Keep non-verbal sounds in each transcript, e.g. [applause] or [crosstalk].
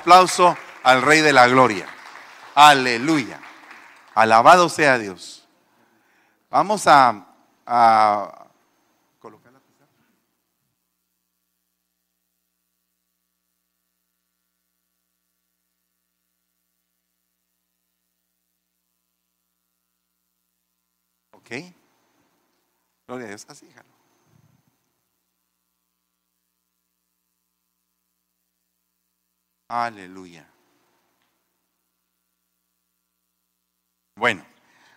Aplauso al Rey de la Gloria. Aleluya. Alabado sea Dios. Vamos a, a colocar la pizarra. Ok. Gloria a Dios. Así, déjalo. Aleluya. Bueno,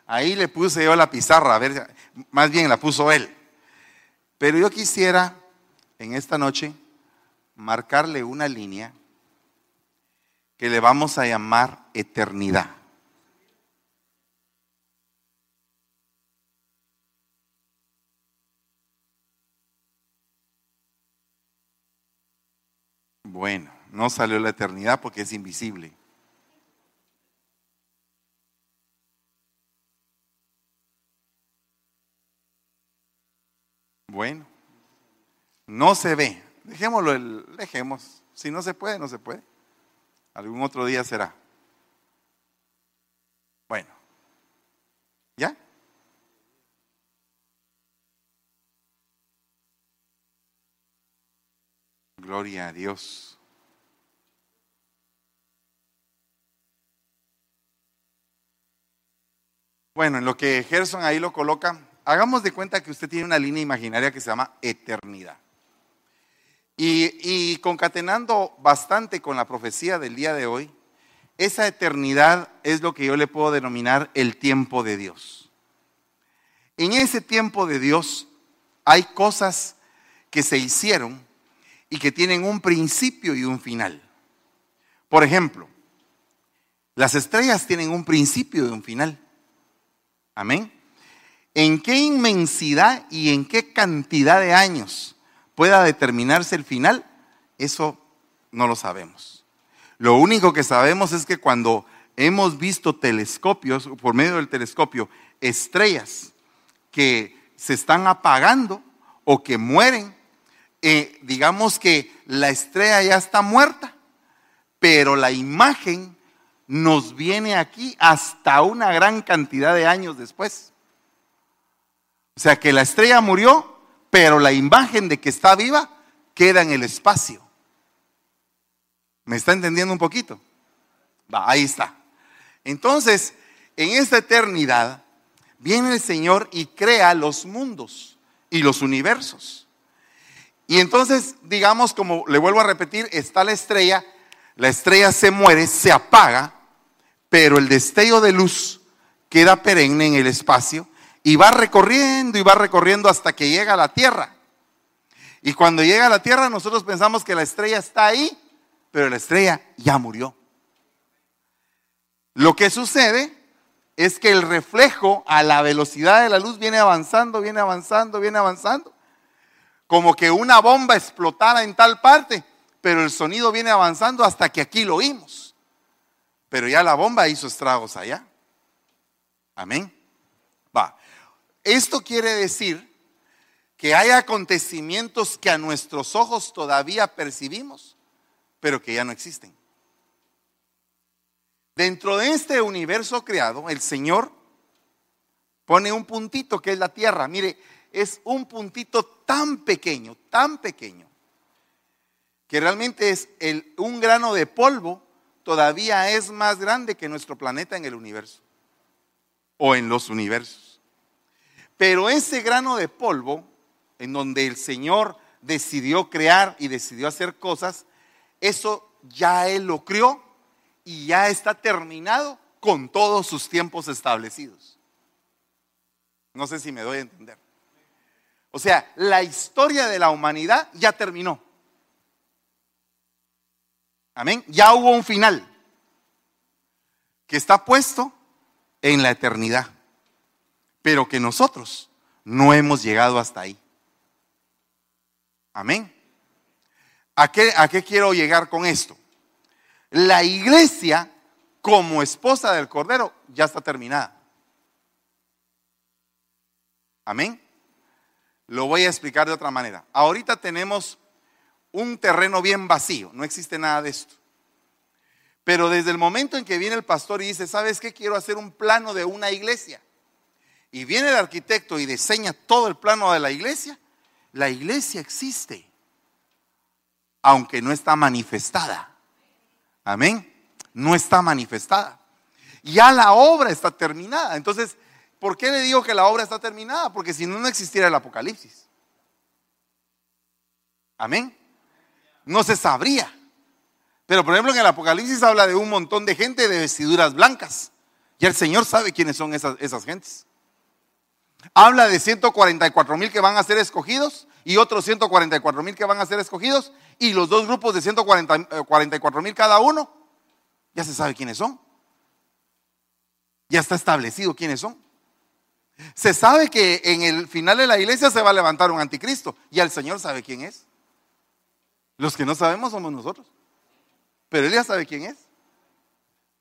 ahí le puse yo la pizarra, a ver, más bien la puso él. Pero yo quisiera en esta noche marcarle una línea que le vamos a llamar eternidad. Bueno, no salió la eternidad porque es invisible. Bueno, no se ve. Dejémoslo, el, dejemos. Si no se puede, no se puede. Algún otro día será. Bueno, ¿ya? Gloria a Dios. Bueno, en lo que Gerson ahí lo coloca, hagamos de cuenta que usted tiene una línea imaginaria que se llama eternidad. Y, y, concatenando bastante con la profecía del día de hoy, esa eternidad es lo que yo le puedo denominar el tiempo de Dios. En ese tiempo de Dios hay cosas que se hicieron y que tienen un principio y un final. Por ejemplo, las estrellas tienen un principio y un final. Amén. ¿En qué inmensidad y en qué cantidad de años pueda determinarse el final? Eso no lo sabemos. Lo único que sabemos es que cuando hemos visto telescopios, por medio del telescopio, estrellas que se están apagando o que mueren, eh, digamos que la estrella ya está muerta, pero la imagen nos viene aquí hasta una gran cantidad de años después. O sea que la estrella murió, pero la imagen de que está viva queda en el espacio. ¿Me está entendiendo un poquito? Va, ahí está. Entonces, en esta eternidad, viene el Señor y crea los mundos y los universos. Y entonces, digamos, como le vuelvo a repetir, está la estrella, la estrella se muere, se apaga, pero el destello de luz queda perenne en el espacio y va recorriendo y va recorriendo hasta que llega a la Tierra. Y cuando llega a la Tierra nosotros pensamos que la estrella está ahí, pero la estrella ya murió. Lo que sucede es que el reflejo a la velocidad de la luz viene avanzando, viene avanzando, viene avanzando. Como que una bomba explotara en tal parte, pero el sonido viene avanzando hasta que aquí lo oímos. Pero ya la bomba hizo estragos allá. Amén. Va. Esto quiere decir que hay acontecimientos que a nuestros ojos todavía percibimos, pero que ya no existen. Dentro de este universo creado, el Señor pone un puntito que es la tierra. Mire, es un puntito tan pequeño, tan pequeño, que realmente es un grano de polvo, todavía es más grande que nuestro planeta en el universo o en los universos. Pero ese grano de polvo, en donde el Señor decidió crear y decidió hacer cosas, eso ya Él lo crió y ya está terminado con todos sus tiempos establecidos. No sé si me doy a entender. O sea, la historia de la humanidad ya terminó. Amén. Ya hubo un final que está puesto en la eternidad, pero que nosotros no hemos llegado hasta ahí. Amén. ¿A qué, ¿A qué quiero llegar con esto? La iglesia como esposa del Cordero ya está terminada. Amén. Lo voy a explicar de otra manera. Ahorita tenemos un terreno bien vacío, no existe nada de esto. Pero desde el momento en que viene el pastor y dice, ¿sabes qué? Quiero hacer un plano de una iglesia. Y viene el arquitecto y diseña todo el plano de la iglesia. La iglesia existe, aunque no está manifestada. Amén. No está manifestada. Ya la obra está terminada. Entonces, ¿por qué le digo que la obra está terminada? Porque si no, no existiera el Apocalipsis. Amén. No se sabría. Pero por ejemplo en el Apocalipsis habla de un montón de gente de vestiduras blancas. Y el Señor sabe quiénes son esas, esas gentes. Habla de 144 mil que van a ser escogidos y otros 144 mil que van a ser escogidos. Y los dos grupos de 144 mil cada uno, ya se sabe quiénes son. Ya está establecido quiénes son. Se sabe que en el final de la iglesia se va a levantar un anticristo. Y el Señor sabe quién es. Los que no sabemos somos nosotros. Pero él ya sabe quién es.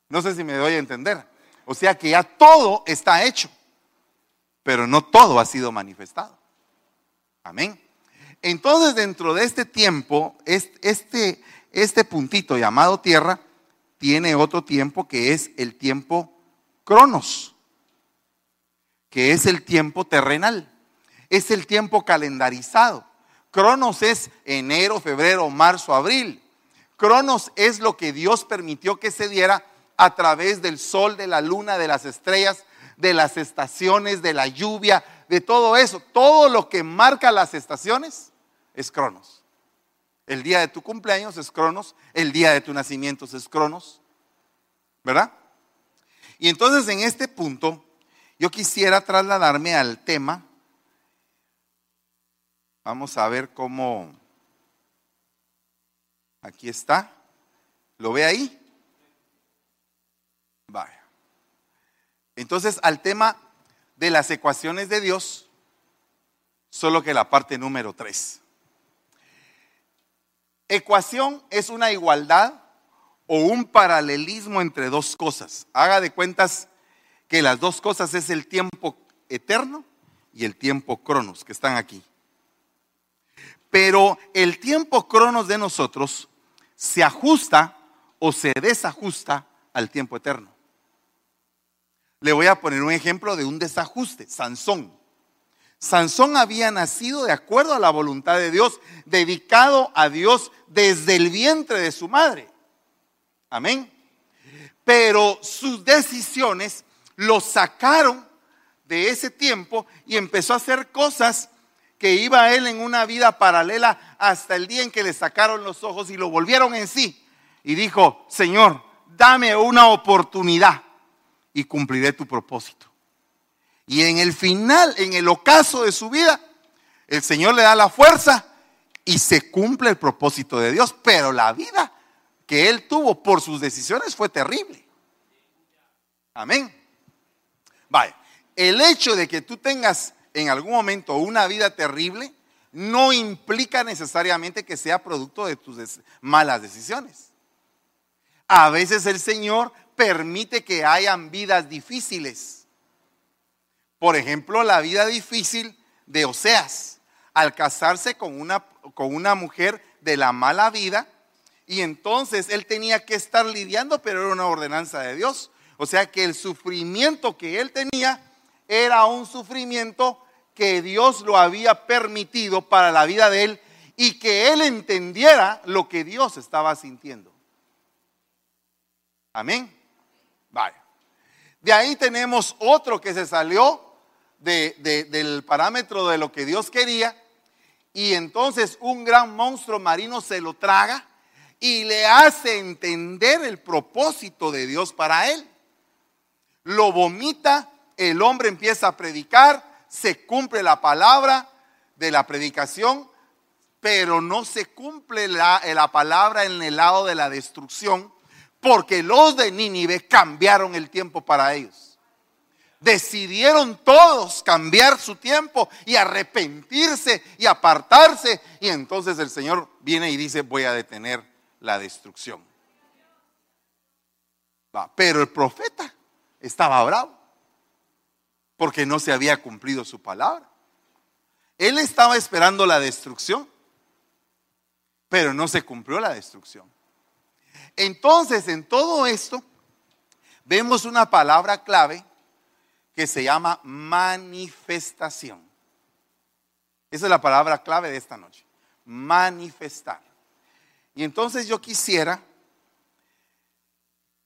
No sé si me doy a entender. O sea que ya todo está hecho, pero no todo ha sido manifestado. Amén. Entonces dentro de este tiempo, este, este puntito llamado tierra tiene otro tiempo que es el tiempo cronos, que es el tiempo terrenal, es el tiempo calendarizado. Cronos es enero, febrero, marzo, abril. Cronos es lo que Dios permitió que se diera a través del sol, de la luna, de las estrellas, de las estaciones, de la lluvia, de todo eso. Todo lo que marca las estaciones es Cronos. El día de tu cumpleaños es Cronos, el día de tu nacimiento es Cronos, ¿verdad? Y entonces en este punto yo quisiera trasladarme al tema Vamos a ver cómo... Aquí está. ¿Lo ve ahí? Vaya. Entonces, al tema de las ecuaciones de Dios, solo que la parte número 3. Ecuación es una igualdad o un paralelismo entre dos cosas. Haga de cuentas que las dos cosas es el tiempo eterno y el tiempo cronos que están aquí. Pero el tiempo cronos de nosotros se ajusta o se desajusta al tiempo eterno. Le voy a poner un ejemplo de un desajuste, Sansón. Sansón había nacido de acuerdo a la voluntad de Dios, dedicado a Dios desde el vientre de su madre. Amén. Pero sus decisiones lo sacaron de ese tiempo y empezó a hacer cosas que iba él en una vida paralela hasta el día en que le sacaron los ojos y lo volvieron en sí. Y dijo, Señor, dame una oportunidad y cumpliré tu propósito. Y en el final, en el ocaso de su vida, el Señor le da la fuerza y se cumple el propósito de Dios. Pero la vida que él tuvo por sus decisiones fue terrible. Amén. Vaya, el hecho de que tú tengas en algún momento una vida terrible, no implica necesariamente que sea producto de tus malas decisiones. A veces el Señor permite que hayan vidas difíciles. Por ejemplo, la vida difícil de Oseas, al casarse con una, con una mujer de la mala vida, y entonces él tenía que estar lidiando, pero era una ordenanza de Dios. O sea que el sufrimiento que él tenía era un sufrimiento que Dios lo había permitido para la vida de él y que él entendiera lo que Dios estaba sintiendo. Amén. Vaya. De ahí tenemos otro que se salió del parámetro de lo que Dios quería y entonces un gran monstruo marino se lo traga y le hace entender el propósito de Dios para él. Lo vomita, el hombre empieza a predicar, se cumple la palabra de la predicación, pero no se cumple la, la, palabra en el lado de la destrucción, porque los de Nínive cambiaron el tiempo para ellos. Decidieron todos cambiar su tiempo y arrepentirse y apartarse. Y entonces el Señor viene y dice, voy a detener la destrucción. pero el profeta estaba bravo porque no se había cumplido su palabra. Él estaba esperando la destrucción, pero no se cumplió la destrucción. Entonces, en todo esto, vemos una palabra clave que se llama manifestación. Esa es la palabra clave de esta noche. Manifestar. Y entonces yo quisiera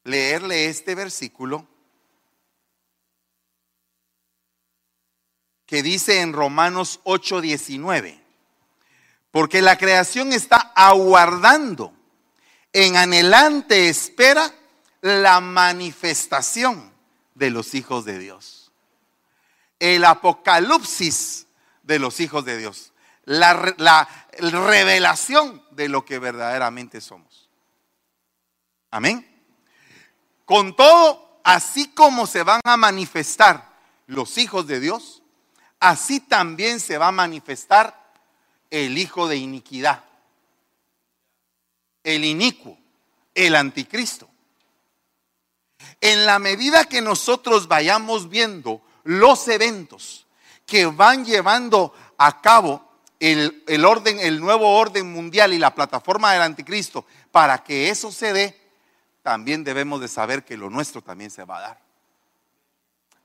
leerle este versículo que dice en Romanos 8:19, porque la creación está aguardando en anhelante espera la manifestación de los hijos de Dios. El apocalipsis de los hijos de Dios. La, la, revelación de lo que verdaderamente somos. Amén. Con todo, así como se van a manifestar los hijos de Dios, así también se va a manifestar el hijo de iniquidad, el inicuo, el anticristo. En la medida que nosotros vayamos viendo los eventos que van llevando a cabo el, el, orden, el nuevo orden mundial y la plataforma del anticristo, para que eso se dé, también debemos de saber que lo nuestro también se va a dar.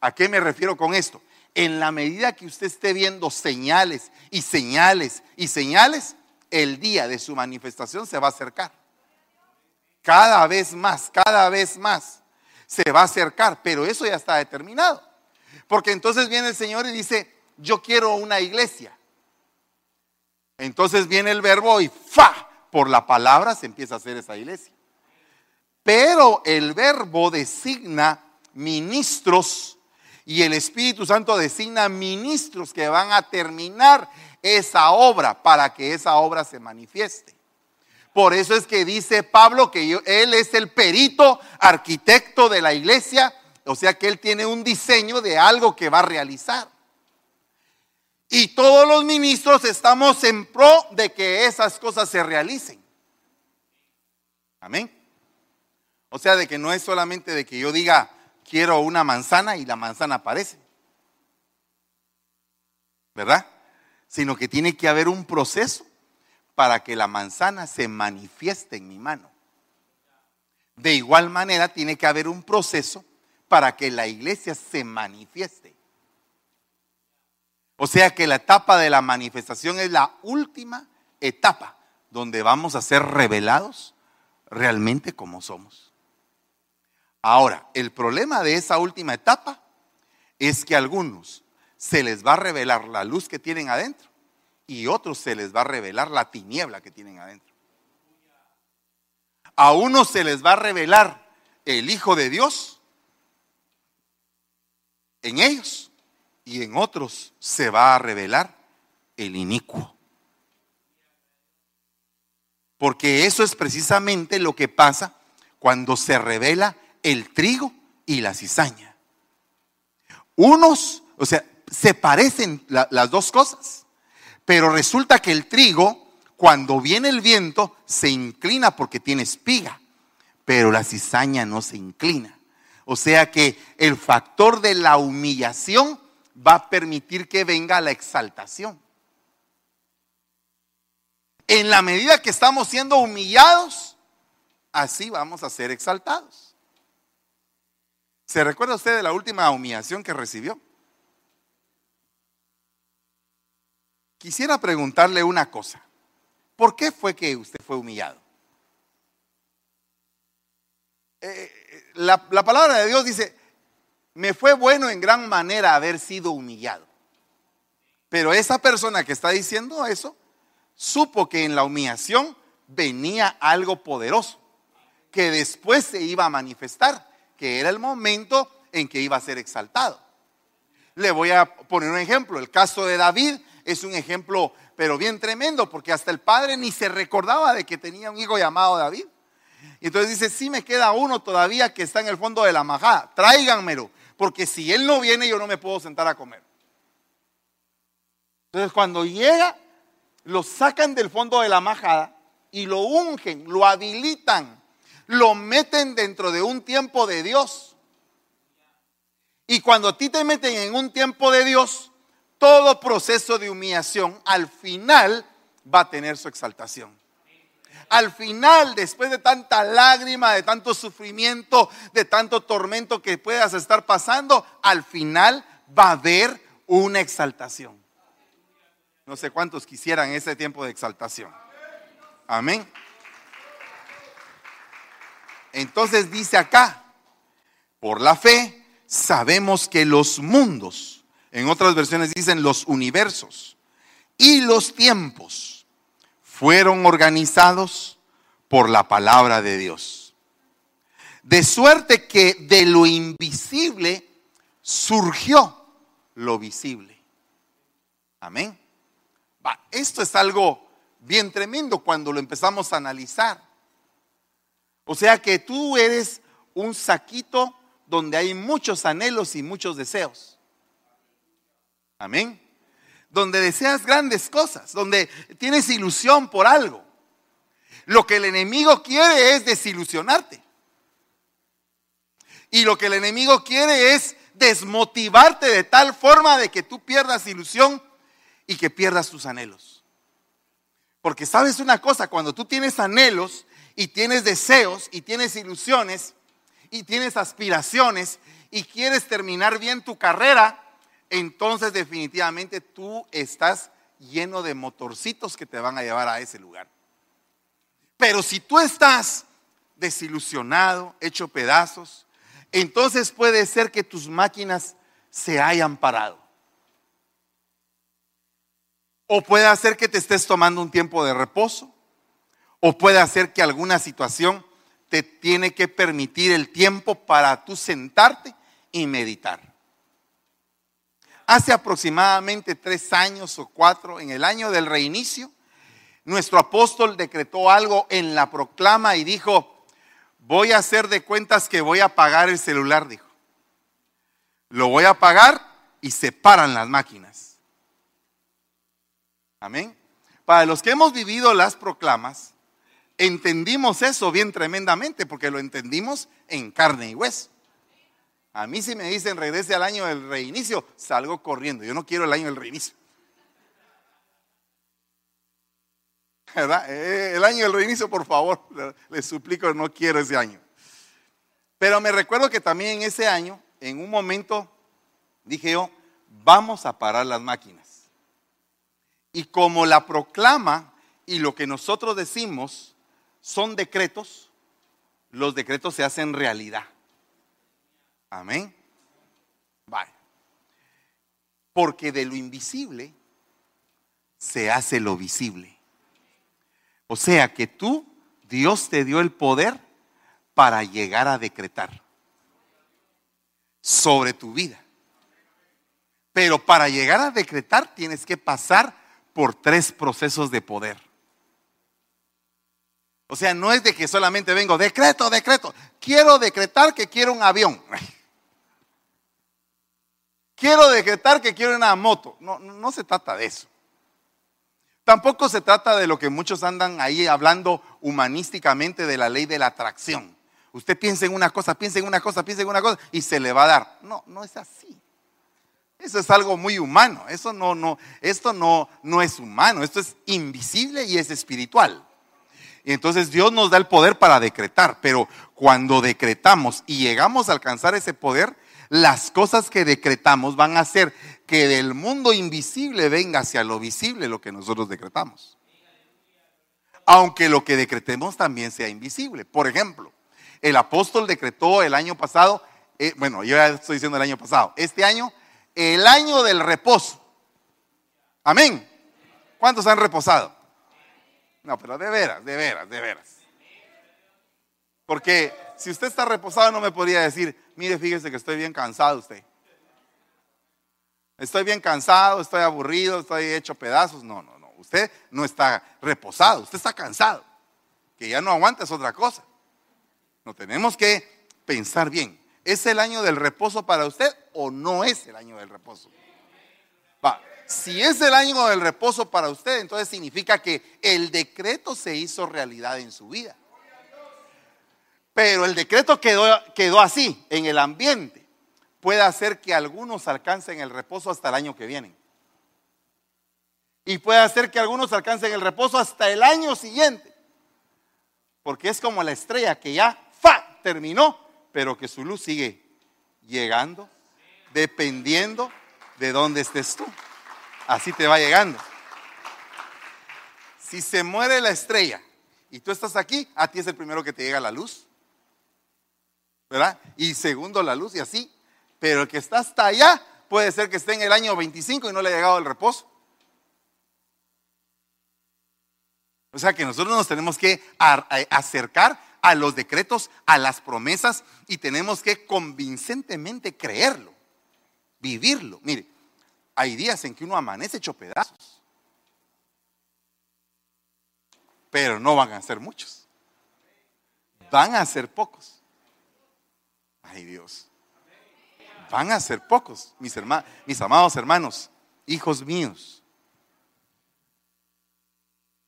¿A qué me refiero con esto? En la medida que usted esté viendo señales y señales y señales, el día de su manifestación se va a acercar. Cada vez más, cada vez más se va a acercar, pero eso ya está determinado. Porque entonces viene el Señor y dice, yo quiero una iglesia. Entonces viene el verbo y fa, por la palabra se empieza a hacer esa iglesia. Pero el verbo designa ministros y el Espíritu Santo designa ministros que van a terminar esa obra para que esa obra se manifieste. Por eso es que dice Pablo que él es el perito arquitecto de la iglesia, o sea que él tiene un diseño de algo que va a realizar. Y todos los ministros estamos en pro de que esas cosas se realicen. Amén. O sea, de que no es solamente de que yo diga, quiero una manzana y la manzana aparece. ¿Verdad? Sino que tiene que haber un proceso para que la manzana se manifieste en mi mano. De igual manera, tiene que haber un proceso para que la iglesia se manifieste. O sea que la etapa de la manifestación es la última etapa donde vamos a ser revelados realmente como somos. Ahora, el problema de esa última etapa es que a algunos se les va a revelar la luz que tienen adentro y otros se les va a revelar la tiniebla que tienen adentro. A unos se les va a revelar el Hijo de Dios en ellos y en otros se va a revelar el inicuo. Porque eso es precisamente lo que pasa cuando se revela el trigo y la cizaña. Unos, o sea, se parecen las dos cosas. Pero resulta que el trigo, cuando viene el viento, se inclina porque tiene espiga, pero la cizaña no se inclina. O sea que el factor de la humillación va a permitir que venga la exaltación. En la medida que estamos siendo humillados, así vamos a ser exaltados. ¿Se recuerda usted de la última humillación que recibió? Quisiera preguntarle una cosa. ¿Por qué fue que usted fue humillado? Eh, la, la palabra de Dios dice, me fue bueno en gran manera haber sido humillado. Pero esa persona que está diciendo eso, supo que en la humillación venía algo poderoso, que después se iba a manifestar, que era el momento en que iba a ser exaltado. Le voy a poner un ejemplo, el caso de David es un ejemplo, pero bien tremendo, porque hasta el padre ni se recordaba de que tenía un hijo llamado David. Y entonces dice, sí me queda uno todavía que está en el fondo de la majada, tráiganmelo, porque si él no viene yo no me puedo sentar a comer. Entonces cuando llega, lo sacan del fondo de la majada y lo ungen, lo habilitan, lo meten dentro de un tiempo de Dios. Y cuando a ti te meten en un tiempo de Dios, todo proceso de humillación al final va a tener su exaltación. Al final, después de tanta lágrima, de tanto sufrimiento, de tanto tormento que puedas estar pasando, al final va a haber una exaltación. No sé cuántos quisieran ese tiempo de exaltación. Amén. Entonces dice acá, por la fe sabemos que los mundos, en otras versiones dicen los universos y los tiempos, fueron organizados por la palabra de Dios. De suerte que de lo invisible surgió lo visible. Amén. esto es algo bien tremendo cuando lo empezamos a analizar. O sea que tú eres un saquito donde hay muchos anhelos y muchos deseos. Amén donde deseas grandes cosas, donde tienes ilusión por algo. Lo que el enemigo quiere es desilusionarte. Y lo que el enemigo quiere es desmotivarte de tal forma de que tú pierdas ilusión y que pierdas tus anhelos. Porque sabes una cosa, cuando tú tienes anhelos y tienes deseos y tienes ilusiones y tienes aspiraciones y quieres terminar bien tu carrera, entonces definitivamente tú estás lleno de motorcitos que te van a llevar a ese lugar. Pero si tú estás desilusionado, hecho pedazos, entonces puede ser que tus máquinas se hayan parado. O puede ser que te estés tomando un tiempo de reposo. O puede ser que alguna situación te tiene que permitir el tiempo para tú sentarte y meditar hace aproximadamente tres años o cuatro, en el año del reinicio, nuestro apóstol decretó algo en la proclama y dijo, voy a hacer de cuentas que voy a pagar el celular, dijo. Lo voy a pagar y se paran las máquinas. Amén. Para los que hemos vivido las proclamas, entendimos eso bien tremendamente porque lo entendimos en carne y hueso. A mí si me dicen regrese al año del reinicio, salgo corriendo. Yo no quiero el año del reinicio. ¿Verdad? Eh, el año del reinicio, por favor, les suplico, no quiero ese año. Pero me recuerdo que también ese año, en un momento, dije yo, vamos a parar las máquinas. Y como la proclama y lo que nosotros decimos son decretos, los decretos se hacen realidad. Amén. Vaya. Porque de lo invisible se hace lo visible. O sea que tú, Dios te dio el poder para llegar a decretar sobre tu vida. Pero para llegar a decretar tienes que pasar por tres procesos de poder. O sea, no es de que solamente vengo, decreto, decreto. Quiero decretar que quiero un avión. [laughs] quiero decretar que quiero una moto. No, no se trata de eso. Tampoco se trata de lo que muchos andan ahí hablando humanísticamente de la ley de la atracción. Usted piensa en una cosa, piensa en una cosa, piensa en una cosa y se le va a dar. No, no es así. Eso es algo muy humano. Eso no, no, esto no, no es humano. Esto es invisible y es espiritual. Y entonces Dios nos da el poder para decretar, pero cuando decretamos y llegamos a alcanzar ese poder, las cosas que decretamos van a hacer que del mundo invisible venga hacia lo visible lo que nosotros decretamos. Aunque lo que decretemos también sea invisible. Por ejemplo, el apóstol decretó el año pasado, eh, bueno, yo ya estoy diciendo el año pasado, este año, el año del reposo. Amén. ¿Cuántos han reposado? No, pero de veras, de veras, de veras. Porque si usted está reposado no me podría decir, mire, fíjese que estoy bien cansado usted. Estoy bien cansado, estoy aburrido, estoy hecho pedazos. No, no, no. Usted no está reposado, usted está cansado. Que ya no aguanta es otra cosa. No tenemos que pensar bien. ¿Es el año del reposo para usted o no es el año del reposo? Va. Si es el año del reposo para usted, entonces significa que el decreto se hizo realidad en su vida. Pero el decreto quedó, quedó así, en el ambiente. Puede hacer que algunos alcancen el reposo hasta el año que viene. Y puede hacer que algunos alcancen el reposo hasta el año siguiente. Porque es como la estrella que ya, ¡fa! terminó, pero que su luz sigue llegando, dependiendo de dónde estés tú. Así te va llegando. Si se muere la estrella y tú estás aquí, a ti es el primero que te llega la luz. ¿Verdad? Y segundo la luz y así. Pero el que está hasta allá puede ser que esté en el año 25 y no le ha llegado el reposo. O sea que nosotros nos tenemos que acercar a los decretos, a las promesas y tenemos que convincentemente creerlo, vivirlo. Mire, hay días en que uno amanece hecho pedazos, pero no van a ser muchos, van a ser pocos. Ay Dios, van a ser pocos, mis, hermanos, mis amados hermanos, hijos míos.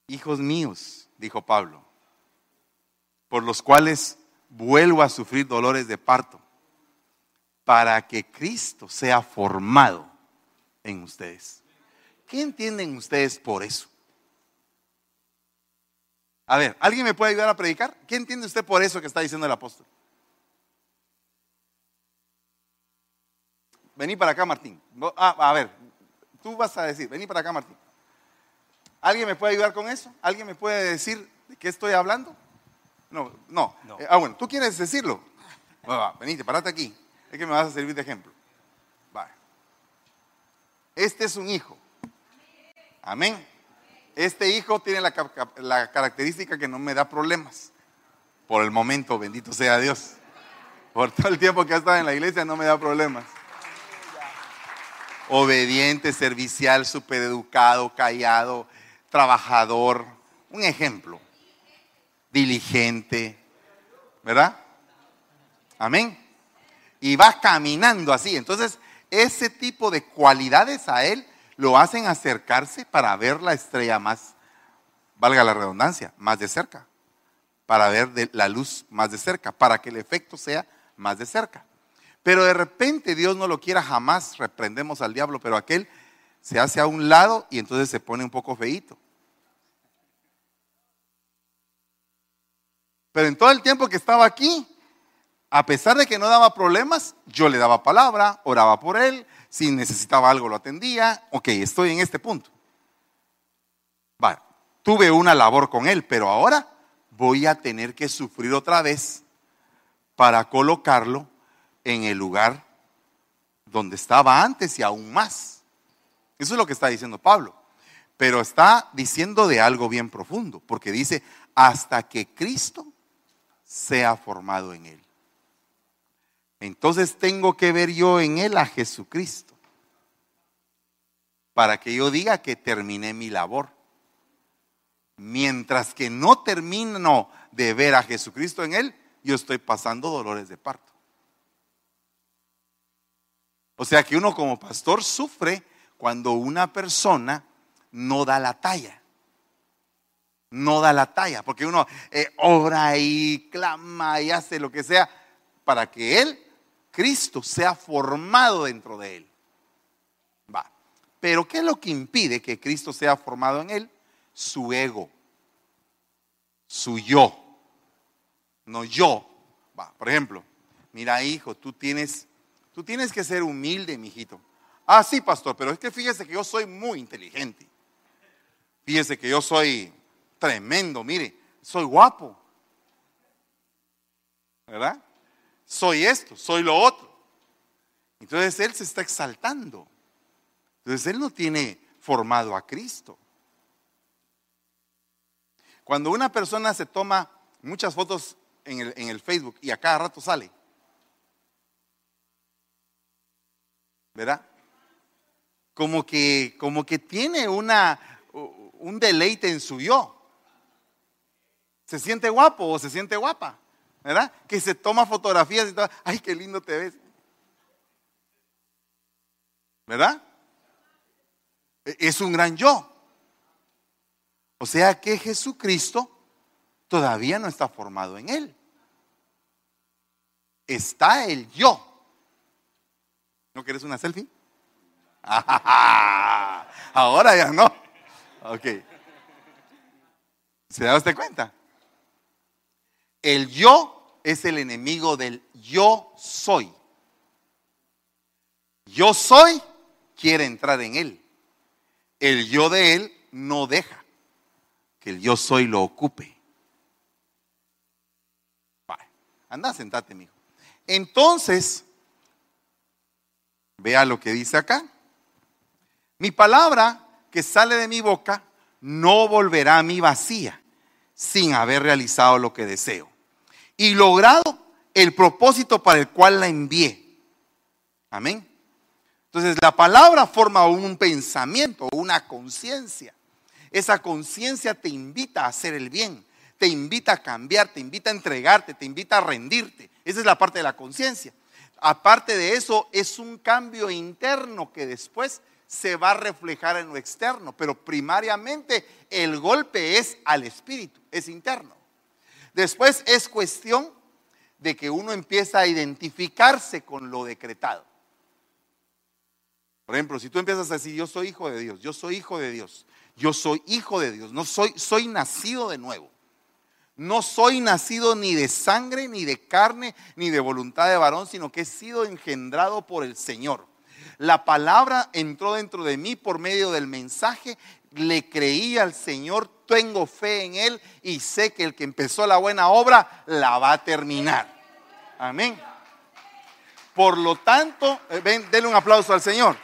Hijos míos, dijo Pablo, por los cuales vuelvo a sufrir dolores de parto, para que Cristo sea formado en ustedes. ¿Qué entienden ustedes por eso? A ver, ¿alguien me puede ayudar a predicar? ¿Qué entiende usted por eso que está diciendo el apóstol? Vení para acá, Martín. Ah, a ver, tú vas a decir, vení para acá, Martín. ¿Alguien me puede ayudar con eso? ¿Alguien me puede decir de qué estoy hablando? No, no. Eh, ah, bueno, ¿tú quieres decirlo? Va, venite, parate aquí. Es que me vas a servir de ejemplo. Este es un hijo. Amén. Este hijo tiene la, la característica que no me da problemas. Por el momento, bendito sea Dios. Por todo el tiempo que ha estado en la iglesia no me da problemas. Obediente, servicial, supereducado, callado, trabajador. Un ejemplo diligente, ¿verdad? Amén. Y va caminando así. Entonces, ese tipo de cualidades a él lo hacen acercarse para ver la estrella más, valga la redundancia, más de cerca. Para ver la luz más de cerca, para que el efecto sea más de cerca. Pero de repente Dios no lo quiera jamás, reprendemos al diablo, pero aquel se hace a un lado y entonces se pone un poco feíto. Pero en todo el tiempo que estaba aquí, a pesar de que no daba problemas, yo le daba palabra, oraba por él, si necesitaba algo lo atendía. Ok, estoy en este punto. Vale, tuve una labor con él, pero ahora voy a tener que sufrir otra vez para colocarlo en el lugar donde estaba antes y aún más. Eso es lo que está diciendo Pablo. Pero está diciendo de algo bien profundo, porque dice, hasta que Cristo sea formado en él. Entonces tengo que ver yo en él a Jesucristo para que yo diga que terminé mi labor. Mientras que no termino de ver a Jesucristo en él, yo estoy pasando dolores de parto. O sea que uno como pastor sufre cuando una persona no da la talla no da la talla, porque uno eh, obra y clama y hace lo que sea para que Él, Cristo, sea formado dentro de Él. Va. Pero ¿qué es lo que impide que Cristo sea formado en Él? Su ego, su yo, no yo. Va. Por ejemplo, mira hijo, tú tienes, tú tienes que ser humilde, mijito. Ah, sí, pastor, pero es que fíjese que yo soy muy inteligente. Fíjese que yo soy tremendo, mire, soy guapo. ¿Verdad? Soy esto, soy lo otro. Entonces él se está exaltando. Entonces él no tiene formado a Cristo. Cuando una persona se toma muchas fotos en el, Facebook y a cada rato sale, ¿verdad? Como que, como que tiene una, un deleite en su yo se siente guapo o se siente guapa, ¿verdad? Que se toma fotografías y todo, ay, qué lindo te ves. ¿Verdad? E, es un gran yo. O sea que Jesucristo todavía no está formado en él. Está el yo. ¿No quieres una selfie? [laughs] Ahora ya no. Ok. ¿Se da usted cuenta? El yo es el enemigo del yo soy. Yo soy quiere entrar en él. El yo de él no deja que el yo soy lo ocupe. Anda, sentate, mijo. Entonces, vea lo que dice acá. Mi palabra que sale de mi boca no volverá a mí vacía sin haber realizado lo que deseo y logrado el propósito para el cual la envié. Amén. Entonces la palabra forma un pensamiento, una conciencia. Esa conciencia te invita a hacer el bien, te invita a cambiar, te invita a entregarte, te invita a rendirte. Esa es la parte de la conciencia. Aparte de eso, es un cambio interno que después se va a reflejar en lo externo, pero primariamente el golpe es al espíritu, es interno. Después es cuestión de que uno empieza a identificarse con lo decretado. Por ejemplo, si tú empiezas a decir, yo soy hijo de Dios, yo soy hijo de Dios, yo soy hijo de Dios, no soy, soy nacido de nuevo. No soy nacido ni de sangre, ni de carne, ni de voluntad de varón, sino que he sido engendrado por el Señor. La palabra entró dentro de mí por medio del mensaje, le creí al Señor, tengo fe en Él y sé que el que empezó la buena obra la va a terminar. Amén. Por lo tanto, eh, ven, denle un aplauso al Señor.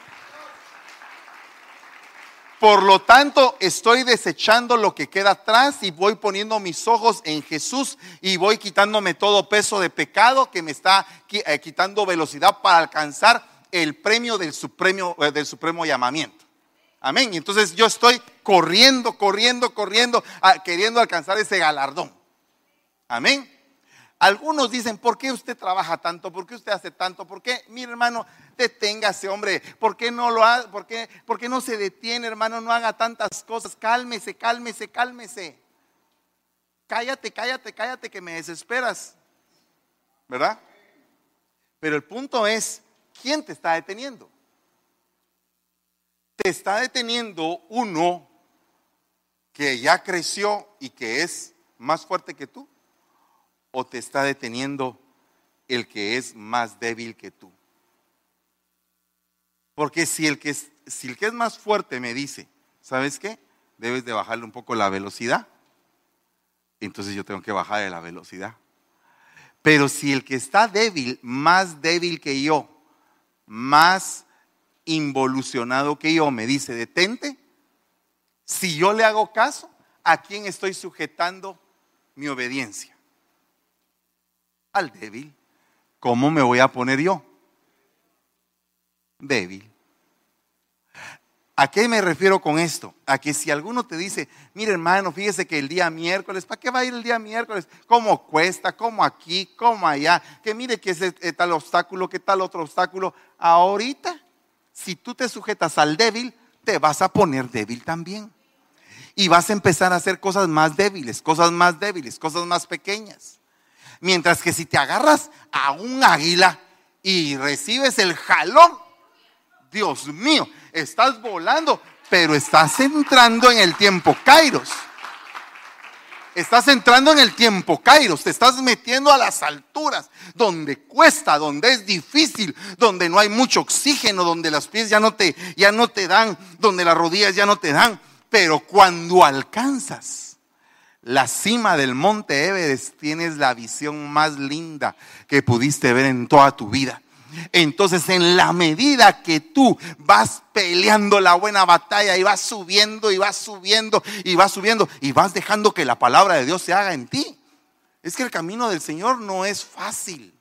Por lo tanto, estoy desechando lo que queda atrás y voy poniendo mis ojos en Jesús y voy quitándome todo peso de pecado que me está eh, quitando velocidad para alcanzar el premio del supremo, eh, del supremo llamamiento. Amén. Entonces yo estoy corriendo, corriendo, corriendo, queriendo alcanzar ese galardón. Amén. Algunos dicen, ¿por qué usted trabaja tanto? ¿Por qué usted hace tanto? ¿Por qué, mi hermano, deténgase, hombre? ¿Por qué no lo hace? ¿Por qué, ¿Por qué no se detiene, hermano? No haga tantas cosas. Cálmese, cálmese, cálmese. Cállate, cállate, cállate, que me desesperas. ¿Verdad? Pero el punto es, ¿quién te está deteniendo? Te está deteniendo uno que ya creció y que es más fuerte que tú o te está deteniendo el que es más débil que tú? Porque si el que es, si el que es más fuerte me dice, ¿sabes qué? Debes de bajarle un poco la velocidad. Entonces yo tengo que bajar de la velocidad. Pero si el que está débil, más débil que yo, más involucionado que yo, me dice, detente, si yo le hago caso, ¿a quién estoy sujetando mi obediencia? al débil. ¿Cómo me voy a poner yo? Débil. ¿A qué me refiero con esto? A que si alguno te dice, mire hermano, fíjese que el día miércoles, ¿para qué va a ir el día miércoles? ¿Cómo cuesta? ¿Cómo aquí? ¿Cómo allá? Que mire que es eh, tal obstáculo, que tal otro obstáculo. Ahorita, si tú te sujetas al débil, te vas a poner débil también. Y vas a empezar a hacer cosas más débiles, cosas más débiles, cosas más pequeñas. Mientras que si te agarras a un águila y recibes el jalón, Dios mío, estás volando, pero estás entrando en el tiempo Kairos. Estás entrando en el tiempo Kairos, te estás metiendo a las alturas, donde cuesta, donde es difícil, donde no hay mucho oxígeno, donde los pies ya no te, ya no te dan, donde las rodillas ya no te dan. Pero cuando alcanzas, la cima del monte Everest tienes la visión más linda que pudiste ver en toda tu vida. Entonces, en la medida que tú vas peleando la buena batalla y vas subiendo y vas subiendo y vas subiendo y vas dejando que la palabra de Dios se haga en ti, es que el camino del Señor no es fácil.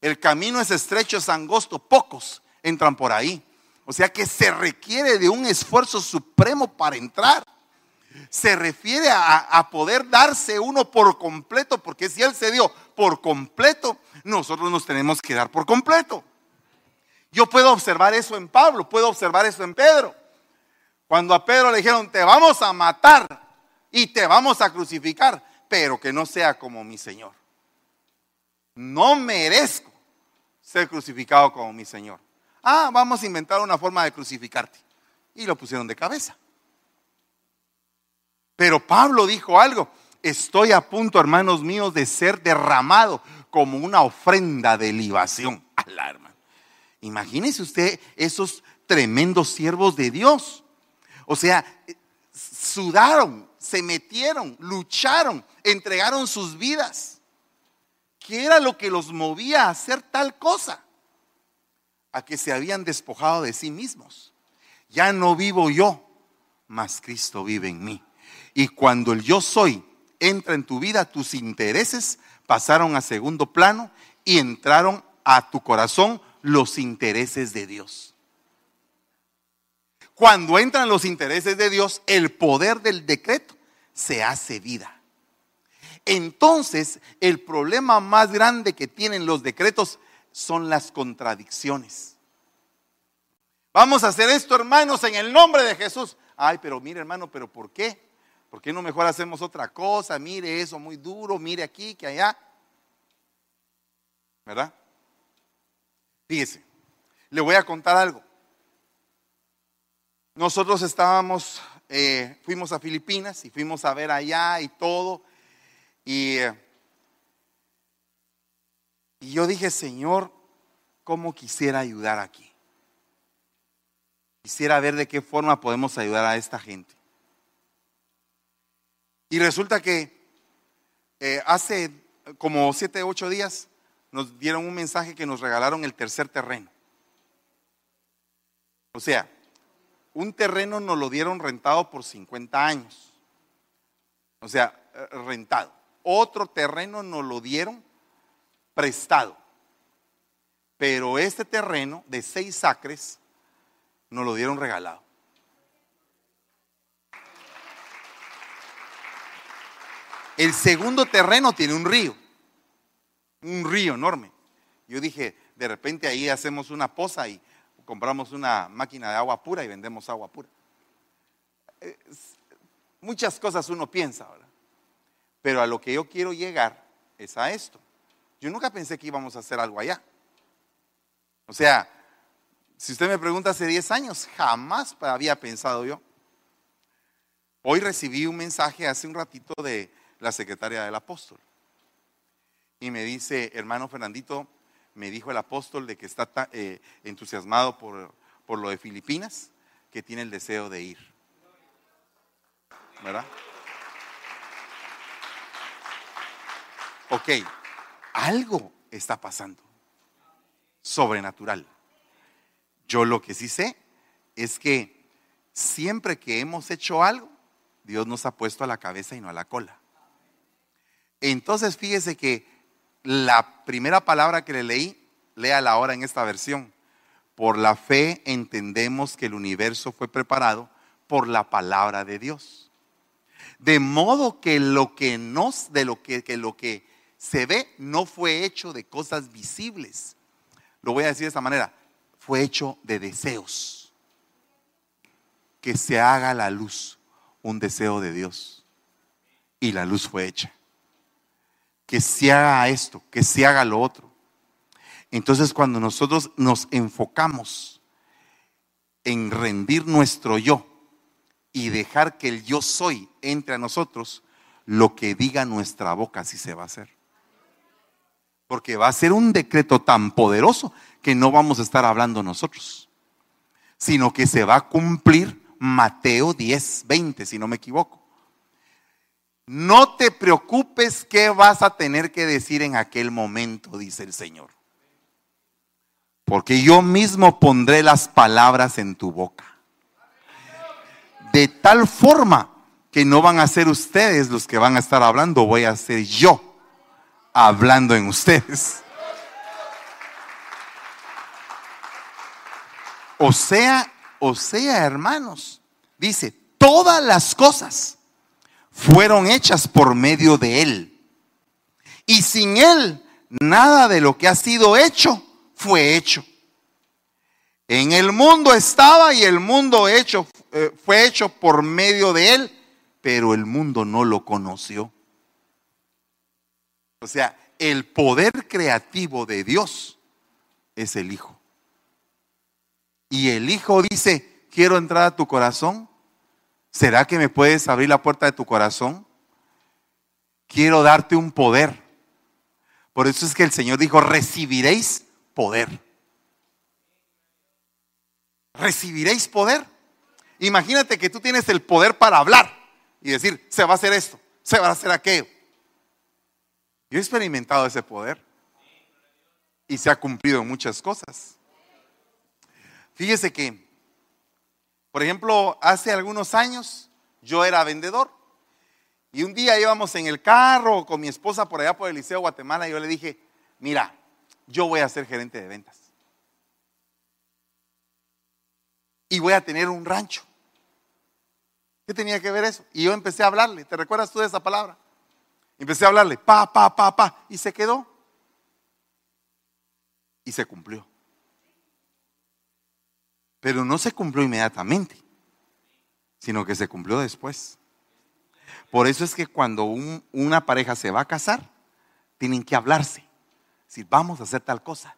El camino es estrecho, es angosto, pocos entran por ahí. O sea que se requiere de un esfuerzo supremo para entrar se refiere a, poder darse uno por completo, porque si Él se dio por completo, nosotros nos tenemos que dar por completo. Yo puedo observar eso en Pablo, puedo observar eso en Pedro. Cuando a Pedro le dijeron, te vamos a matar y te vamos a crucificar, pero que no sea como mi Señor. No merezco ser crucificado como mi Señor. Ah, vamos a inventar una forma de crucificarte. Y lo pusieron de cabeza. Pero Pablo dijo algo. estoy a punto, hermanos míos, de ser derramado como una ofrenda de libación. [laughs] Alarma. Imagínese usted esos tremendos siervos de Dios. O sea, sudaron, se metieron, lucharon, entregaron sus vidas. ¿Qué era lo que los movía a hacer tal cosa? A que se habían despojado de sí mismos. Ya no vivo yo, mas Cristo vive en mí. Y cuando el yo soy entra en tu vida, tus intereses pasaron a segundo plano y entraron a tu corazón los intereses de Dios. Cuando entran los intereses de Dios, el poder del decreto se hace vida. Entonces, el problema más grande que tienen los decretos son las contradicciones. Vamos a hacer esto, hermanos, en el nombre de Jesús. Ay, pero mire, hermano, pero ¿por qué? ¿Por qué no mejor hacemos otra cosa? Mire eso muy duro, mire aquí, que allá. ¿Verdad? Fíjese, le voy a contar algo. Nosotros estábamos, eh, fuimos a Filipinas y fuimos a ver allá y todo. Y, eh, y yo dije, Señor, ¿cómo quisiera ayudar aquí? Quisiera ver de qué forma podemos ayudar a esta gente. Y resulta que eh, hace como siete, ocho días nos dieron un mensaje que nos regalaron el tercer terreno. O sea, un terreno nos lo dieron rentado por 50 años. O sea, eh, rentado. Otro terreno nos lo dieron prestado. Pero este terreno de seis acres nos lo dieron regalado. El segundo terreno tiene un río, un río enorme. Yo dije, de repente ahí hacemos una poza y compramos una máquina de agua pura y vendemos agua pura. muchas cosas uno piensa, ¿verdad? Pero a lo que yo quiero llegar es a esto. Yo nunca pensé que íbamos a hacer algo allá. O sea, si usted me pregunta hace 10 años, jamás había pensado yo. Hoy recibí un mensaje hace un ratito de la secretaria del apóstol. Y me dice, hermano Fernandito, me dijo el apóstol de que está eh, entusiasmado por, por lo de Filipinas, que tiene el deseo de ir. ¿Verdad? Ok, algo está pasando sobrenatural. Yo lo que sí sé es que siempre que hemos hecho algo, Dios nos ha puesto a la cabeza y no a la cola. Entonces fíjese que la primera palabra que le leí, léala ahora en esta versión. Por la fe entendemos que el universo fue preparado por la palabra de Dios. De modo que lo que nos, de lo que, que lo que se ve no fue hecho de cosas visibles. Lo voy a decir de esta manera, fue hecho de deseos. Que se haga la luz, un deseo de Dios. Y la luz fue hecha que se haga esto, que se haga lo otro. Entonces cuando nosotros nos enfocamos en rendir nuestro yo y dejar que el yo soy entre a nosotros, lo que diga nuestra boca así se va a hacer. Porque va a ser un decreto tan poderoso que no vamos a estar hablando nosotros, sino que se va a cumplir Mateo 10, 20, si no me equivoco. No te preocupes qué vas a tener que decir en aquel momento, dice el Señor. Porque yo mismo pondré las palabras en tu boca. De tal forma que no van a ser ustedes los que van a estar hablando, voy a ser yo hablando en ustedes. O sea, o sea, hermanos, dice, todas las cosas fueron hechas por medio de Él. Y sin Él, nada de lo que ha sido hecho fue hecho. En el mundo estaba y el mundo hecho, eh, fue hecho por medio de Él, pero el mundo no lo conoció. O sea, el poder creativo de Dios es el Hijo. Y el Hijo dice, quiero entrar a tu corazón, ¿Será que me puedes abrir la puerta de tu corazón? quiero darte un poder. Por eso es que el Señor dijo, recibiréis poder. Recibiréis poder. Imagínate que tú tienes el poder para hablar y decir, se va a hacer esto, se va a hacer aquello. Yo he experimentado ese poder y se ha cumplido en muchas cosas. Fíjese que, por ejemplo, hace algunos años yo era vendedor y un día íbamos en el carro con mi esposa por allá por el Liceo Guatemala y yo le dije, mira, yo voy a ser gerente de ventas. Y voy a tener un rancho. ¿Qué tenía que ver eso? Y yo empecé a hablarle, ¿te recuerdas tú de esa palabra? Empecé a hablarle, pa, pa, pa, pa, y se quedó. Y se cumplió. Pero no se cumplió inmediatamente, sino que se cumplió después. Por eso es que cuando una pareja se va a casar, tienen que hablarse. Decir, vamos a hacer tal cosa,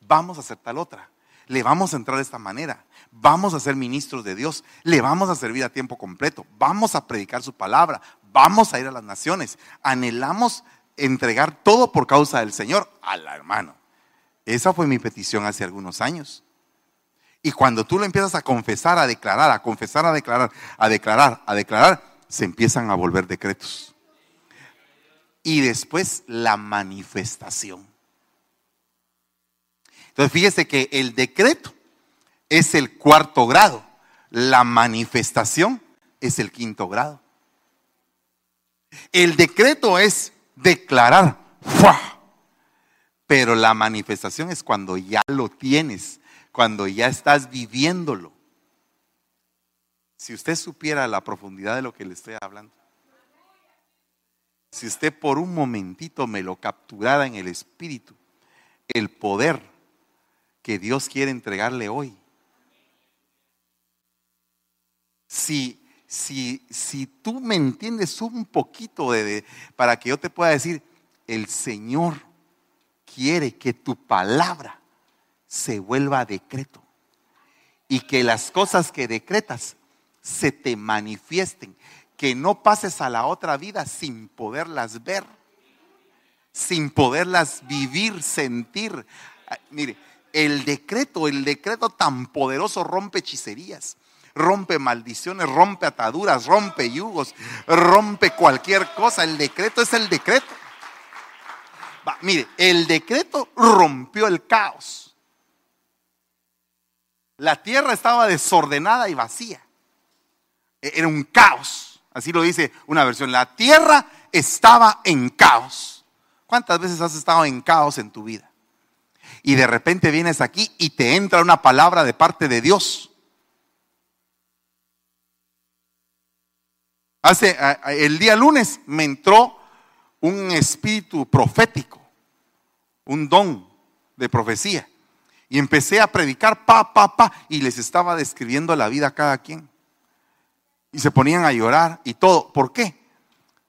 vamos a hacer tal otra, le vamos a entrar de esta manera, vamos a ser ministros de Dios, le vamos a servir a tiempo completo, vamos a predicar su palabra, vamos a ir a las naciones, anhelamos entregar todo por causa del Señor a la hermano. Esa fue mi petición hace algunos años. Y cuando tú lo empiezas a confesar, a declarar, a confesar, a declarar, a declarar, a declarar, se empiezan a volver decretos. Y después la manifestación. Entonces fíjese que el decreto es el cuarto grado, la manifestación es el quinto grado. El decreto es declarar, pero la manifestación es cuando ya lo tienes, cuando ya estás viviéndolo. Si usted supiera la profundidad de lo que le estoy hablando, si usted por un momentito me lo capturara en el espíritu, el poder que Dios quiere entregarle hoy. Si, si, si tú me entiendes un poquito de, para que yo te pueda decir, el Señor quiere que tu palabra se vuelva decreto y que las cosas que decretas se te manifiesten, que no pases a la otra vida sin poderlas ver, sin poderlas vivir, sentir. Mire, el decreto, el decreto tan poderoso rompe hechicerías, rompe maldiciones, rompe ataduras, rompe yugos, rompe cualquier cosa. El decreto es el decreto. mire, el decreto rompió el caos. La tierra estaba desordenada y vacía. E-, era un caos. Así lo dice una versión. La tierra estaba en caos. ¿Cuántas veces has estado en caos en tu vida? y de repente vienes aquí y te entra una palabra de parte de Dios. Hace el día lunes me entró un espíritu profético, un don de profecía. Y empecé a predicar pa, pa, pa, y les estaba describiendo la vida a cada quien. Y se ponían a llorar y todo. ¿Por qué?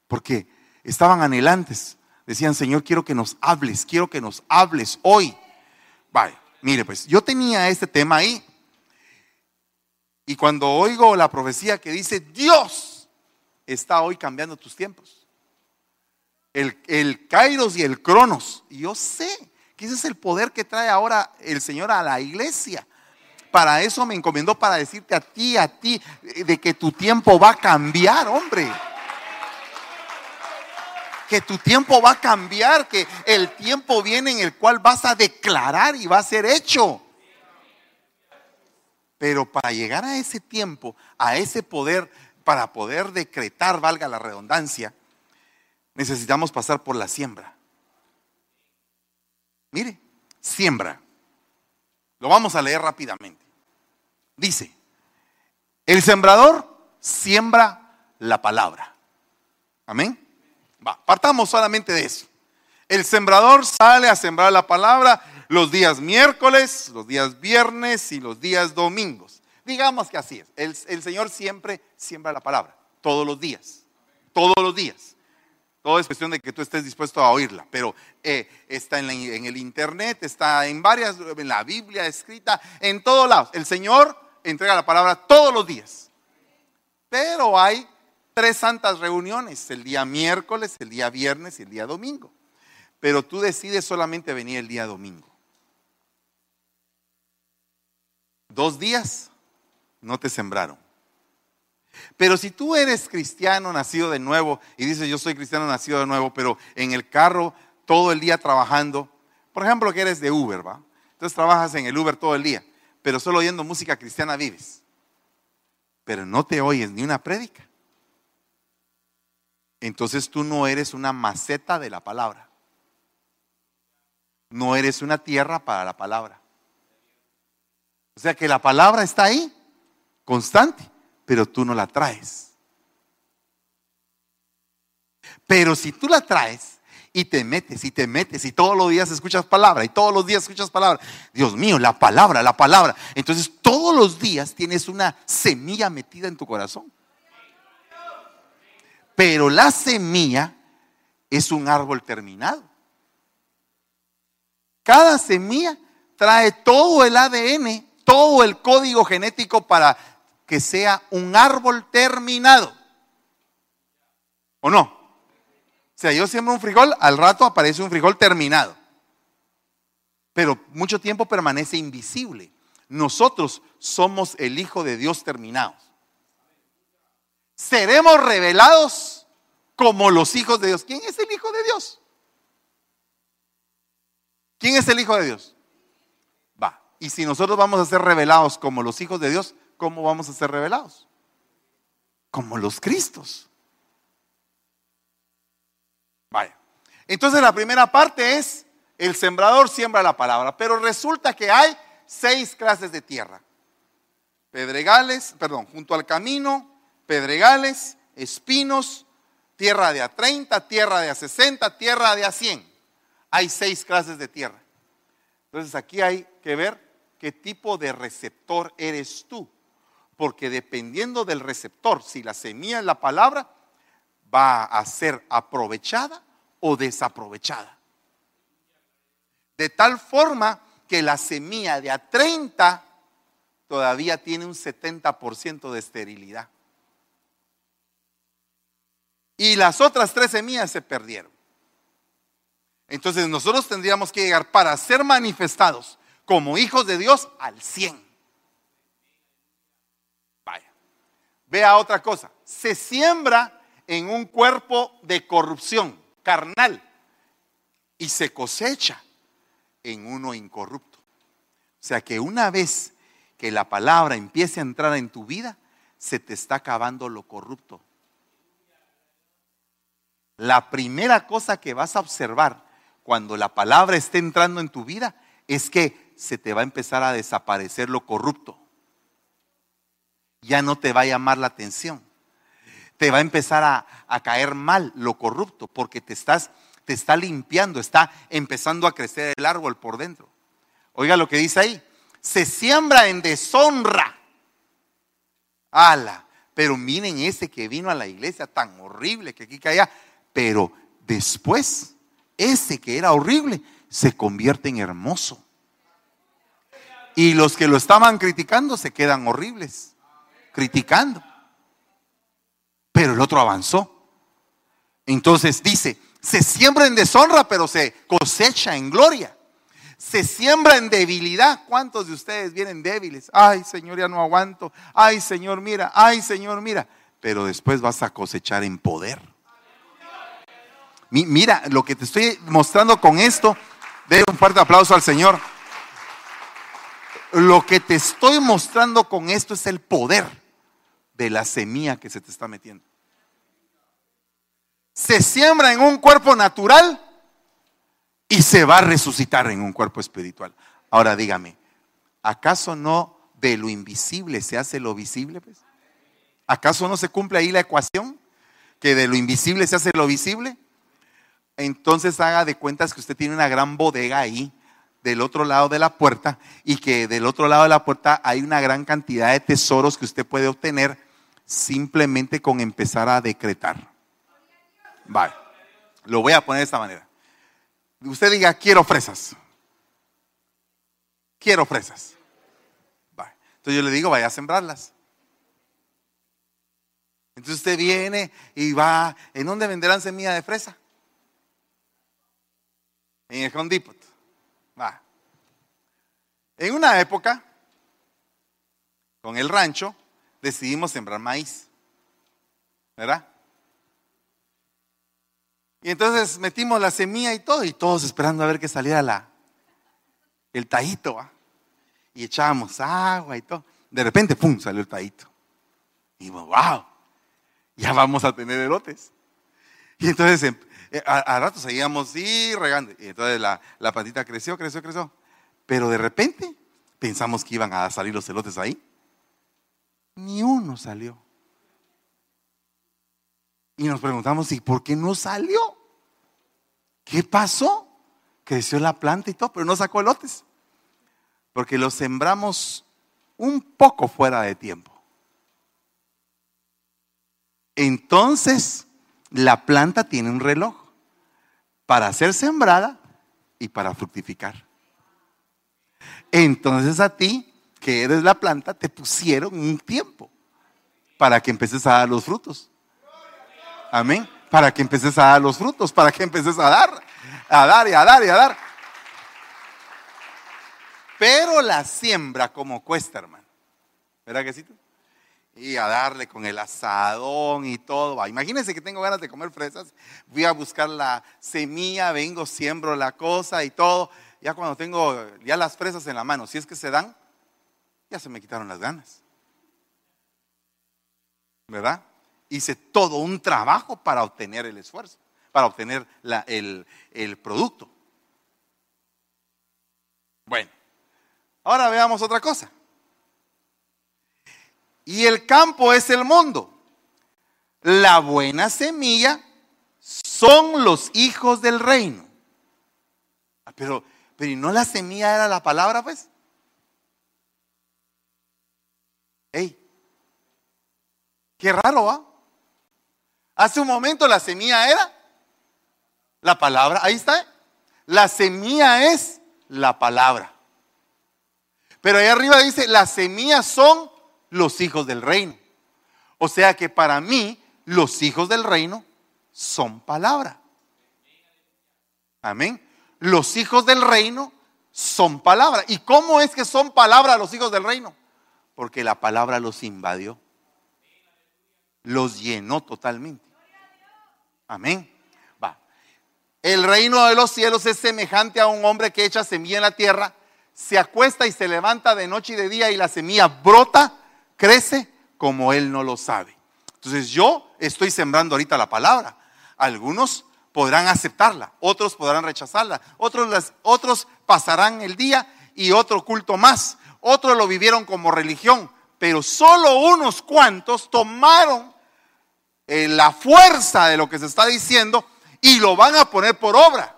Porque estaban anhelantes. Decían, Señor, quiero que nos hables, quiero que nos hables hoy. Vale, mire, pues yo tenía este tema ahí. Y cuando oigo la profecía que dice, Dios está hoy cambiando tus tiempos. El, el Kairos y el Cronos. Y yo sé que ese es el poder que trae ahora el Señor a la iglesia. Para eso me encomendó para decirte a ti, a ti, de que tu tiempo va a cambiar, hombre que tu tiempo va a cambiar, que el tiempo viene en el cual vas a declarar y va a ser hecho. Pero para llegar a ese tiempo, a ese poder, para poder decretar, valga la redundancia, necesitamos pasar por la siembra. Mire, siembra. Lo vamos a leer rápidamente. Dice, el sembrador siembra la palabra. Amén partamos solamente de eso. El sembrador sale a sembrar la palabra los días miércoles, los días viernes y los días domingos. Digamos que así es. El, Señor siempre siembra la palabra, todos los días, todos los días. Todo es cuestión de que tú estés dispuesto a oírla, pero eh, está en, en, el internet, está en varias, en la Biblia escrita, en todos lados. El Señor entrega la palabra todos los días. Pero hay tres santas reuniones, el día miércoles, el día viernes y el día domingo. Pero tú decides solamente venir el día domingo. Dos días no te sembraron. Pero si tú eres cristiano nacido de nuevo y dices yo soy cristiano nacido de nuevo, pero en el carro todo el día trabajando, por ejemplo que eres de Uber, ¿va? Entonces trabajas en el Uber todo el día, pero solo oyendo música cristiana vives. Pero no te oyes ni una prédica. Entonces tú no eres una maceta de la palabra. No eres una tierra para la palabra. O sea que la palabra está ahí, constante, pero tú no la traes. Pero si tú la traes y te metes y te metes y todos los días escuchas palabra y todos los días escuchas palabra, Dios mío, la palabra, la palabra. Entonces todos los días tienes una semilla metida en tu corazón. Pero la semilla es un árbol terminado. Cada semilla trae todo el ADN, todo el código genético para que sea un árbol terminado. ¿O no? O sea, yo siembro un frijol, al rato aparece un frijol terminado. Pero mucho tiempo permanece invisible. Nosotros somos el Hijo de Dios terminados. Seremos revelados como los hijos de Dios. ¿Quién es el Hijo de Dios? ¿Quién es el Hijo de Dios? Va. Y si nosotros vamos a ser revelados como los hijos de Dios, ¿cómo vamos a ser revelados? Como los Cristos. Vaya. Entonces la primera parte es, el sembrador siembra la palabra, pero resulta que hay seis clases de tierra. Pedregales, perdón, junto al camino, pedregales, espinos, tierra de a 30, tierra de a 60, tierra de a 100. Hay seis clases de tierra. Entonces aquí hay que ver qué tipo de receptor eres tú porque dependiendo del receptor, si la semilla es la palabra, va a ser aprovechada o desaprovechada. De tal forma que la semilla de a 30 todavía tiene un 70% de esterilidad. Y las otras tres semillas se perdieron. Entonces nosotros tendríamos que llegar para ser manifestados como hijos de Dios al 100. Vea otra cosa, se siembra en un cuerpo de corrupción carnal y se cosecha en uno incorrupto. O sea que una vez que la palabra empiece a entrar en tu vida, se te está acabando lo corrupto. La primera cosa que vas a observar cuando la palabra esté entrando en tu vida es que se te va a empezar a desaparecer lo corrupto ya no te va a llamar la atención. Te va a empezar a, caer mal lo corrupto porque te estás te está limpiando, está empezando a crecer el árbol por dentro. Oiga lo que dice ahí, se siembra en deshonra. Ala, pero miren ese que vino a la iglesia tan horrible que aquí caía, pero después ese que era horrible se convierte en hermoso. Y los que lo estaban criticando se quedan horribles criticando. Pero el otro avanzó. Entonces dice, se siembra en deshonra, pero se cosecha en gloria. Se siembra en debilidad. ¿Cuántos de ustedes vienen débiles? Ay, Señor, ya no aguanto. Ay, Señor, mira. Ay, Señor, mira. Pero después vas a cosechar en poder. Mira, lo que te estoy mostrando con esto, de un fuerte aplauso al Señor. Lo que te estoy mostrando con esto es el poder de la semilla que se te está metiendo. Se siembra en un cuerpo natural y se va a resucitar en un cuerpo espiritual. Ahora dígame, ¿acaso no de lo invisible se hace lo visible? Pues? ¿Acaso no se cumple ahí la ecuación? Que de lo invisible se hace lo visible. Entonces haga de cuentas que usted tiene una gran bodega ahí del otro lado de la puerta y que del otro lado de la puerta hay una gran cantidad de tesoros que usted puede obtener simplemente con empezar a decretar. Vale, lo voy a poner de esta manera. Usted diga, quiero fresas. Quiero fresas. Vale. Entonces yo le digo, vaya a sembrarlas. Entonces usted viene y va, ¿en dónde venderán semilla de fresa? En el Home. En una época, con el rancho, decidimos sembrar maíz. ¿Verdad? Y entonces metimos la semilla y todo, y todos esperando a ver que saliera la, el taíto. ¿va? Y echábamos agua y todo. De repente, ¡pum! salió el taíto. Y wow, ya vamos a tener elotes. Y entonces eh, a, rato seguíamos y regando. Y entonces la, la plantita creció, creció, creció. Pero de repente pensamos que iban a salir los elotes ahí. Ni uno salió. Y nos preguntamos, ¿y por qué no salió? ¿Qué pasó? Creció la planta y todo, pero no sacó elotes. Porque lo sembramos un poco fuera de tiempo. Entonces, la planta tiene un reloj para ser sembrada y para fructificar. Entonces a ti, que eres la planta, te pusieron un tiempo para que empeces a dar los frutos. Amén. Para que empeces a dar los frutos, para que empeces a dar, a dar y a dar y a dar. Pero la siembra como cuesta, hermano. ¿Verdad que sí? Y a darle con el asadón y todo. Imagínense que tengo ganas de comer fresas, voy a buscar la semilla, vengo, siembro la cosa y todo. Ya cuando tengo ya las fresas en la mano, si es que se dan, ya se me quitaron las ganas. ¿Verdad? Hice todo un trabajo para obtener el esfuerzo, para obtener el, el producto. Bueno, ahora veamos otra cosa. Y el campo es el mundo. La buena semilla son los hijos del reino. Ah, pero, pero ¿y no la semilla era la palabra, pues? Ey, qué raro, ¿va? Hace un momento la semilla era la palabra. Ahí está. La semilla es la palabra. Pero ahí arriba dice, las semillas son los hijos del reino. O sea que para mí los hijos del reino son palabra. Amén. Los hijos del reino son palabra. ¿Y cómo es que son palabra los hijos del reino? Porque la palabra los invadió. Los llenó totalmente. Amén. Va. El reino de los cielos es semejante a un hombre que echa semilla en la tierra, se acuesta y se levanta de noche y de día y la semilla brota crece como él no lo sabe. Entonces yo estoy sembrando ahorita la palabra. Algunos podrán aceptarla, otros podrán rechazarla, otros, otros pasarán el día y otro culto más. Otros lo vivieron como religión, pero solo unos cuantos tomaron eh, la fuerza de lo que se está diciendo y lo van a poner por obra.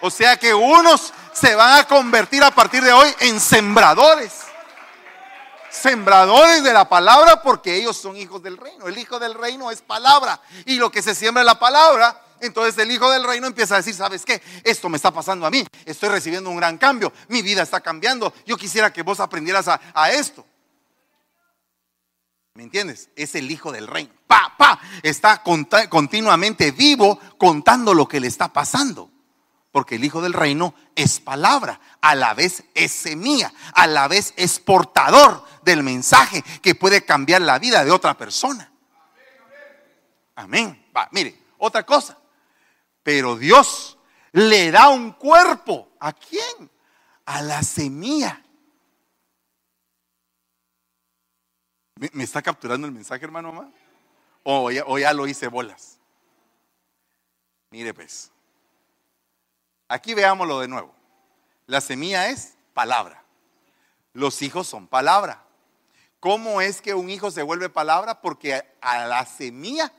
O sea que unos se van a convertir a partir de hoy en sembradores sembradores de la palabra porque ellos son hijos del reino. El hijo del reino es palabra y lo que se siembra es la palabra. Entonces el hijo del reino empieza a decir, ¿sabes qué? Esto me está pasando a mí. Estoy recibiendo un gran cambio. Mi vida está cambiando. Yo quisiera que vos aprendieras a, esto. ¿Me entiendes? Es el hijo del reino. Pa, pa. Está continuamente vivo contando lo que le está pasando. Porque el hijo del reino es palabra, a la vez es semilla, a la vez es portador del mensaje que puede cambiar la vida de otra persona. Amén. Va, mire, otra cosa. Pero Dios le da un cuerpo. ¿A quién? A la semilla. ¿Me, está capturando el mensaje, hermano? Mamá? O, o ya lo hice bolas. Mire, pues. Aquí veámoslo de nuevo. La semilla es palabra. Los hijos son palabra. ¿Cómo es que un hijo se vuelve palabra? Porque a la semilla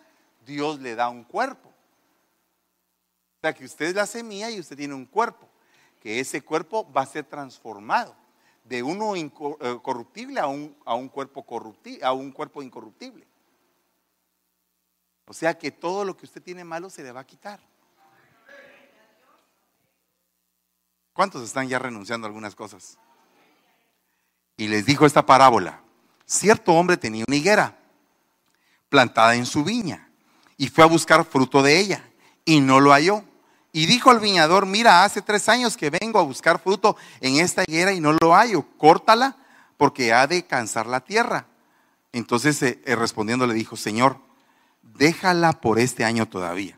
Dios le da un cuerpo. O sea que usted es la semilla y usted tiene un cuerpo. Que ese cuerpo va a ser transformado de uno eh, corruptible a un, cuerpo corruptible, a un cuerpo incorruptible. O sea que todo lo que usted tiene malo se le va a quitar. ¿Cuántos están ya renunciando a algunas cosas? Y les dijo esta parábola. Cierto hombre tenía una higuera plantada en su viña y fue a buscar fruto de ella y no lo halló. Y dijo al viñador, mira, hace tres años que vengo a buscar fruto en esta higuera y no lo hallo, córtala porque ha de cansar la tierra. Entonces eh, eh, respondiendo le dijo, Señor, déjala por este año todavía.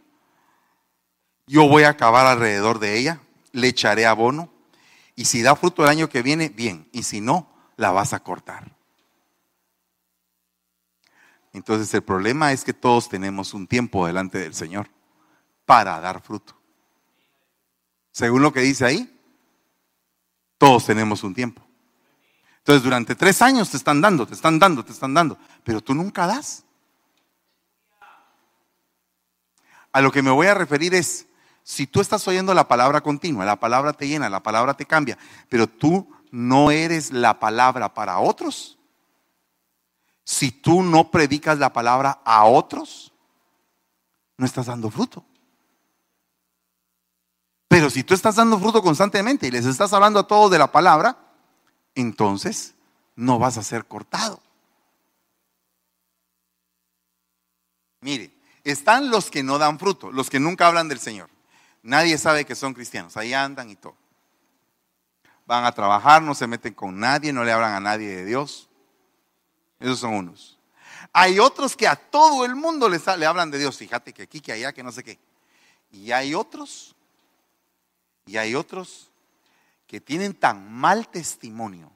Yo voy a acabar alrededor de ella, le echaré abono y si da fruto el año que viene, bien, y si no, la vas a cortar. Entonces el problema es que todos tenemos un tiempo delante del Señor para dar fruto. Según lo que dice ahí, todos tenemos un tiempo. Entonces durante tres años te están dando, te están dando, te están dando, pero tú nunca das. A lo que me voy a referir es, si tú estás oyendo la palabra continua, la palabra te llena, la palabra te cambia, pero tú no eres la palabra para otros, si tú no predicas la palabra a otros, no estás dando fruto. Pero si tú estás dando fruto constantemente y les estás hablando a todos de la palabra, entonces no vas a ser cortado. Mire, están los que no dan fruto, los que nunca hablan del Señor. Nadie sabe que son cristianos, ahí andan y todo. Van a trabajar, no se meten con nadie, no le hablan a nadie de Dios. Esos son unos. Hay otros que a todo el mundo le, le hablan de Dios. Fíjate que aquí, que allá, que no sé qué. Y hay otros, y hay otros que tienen tan mal testimonio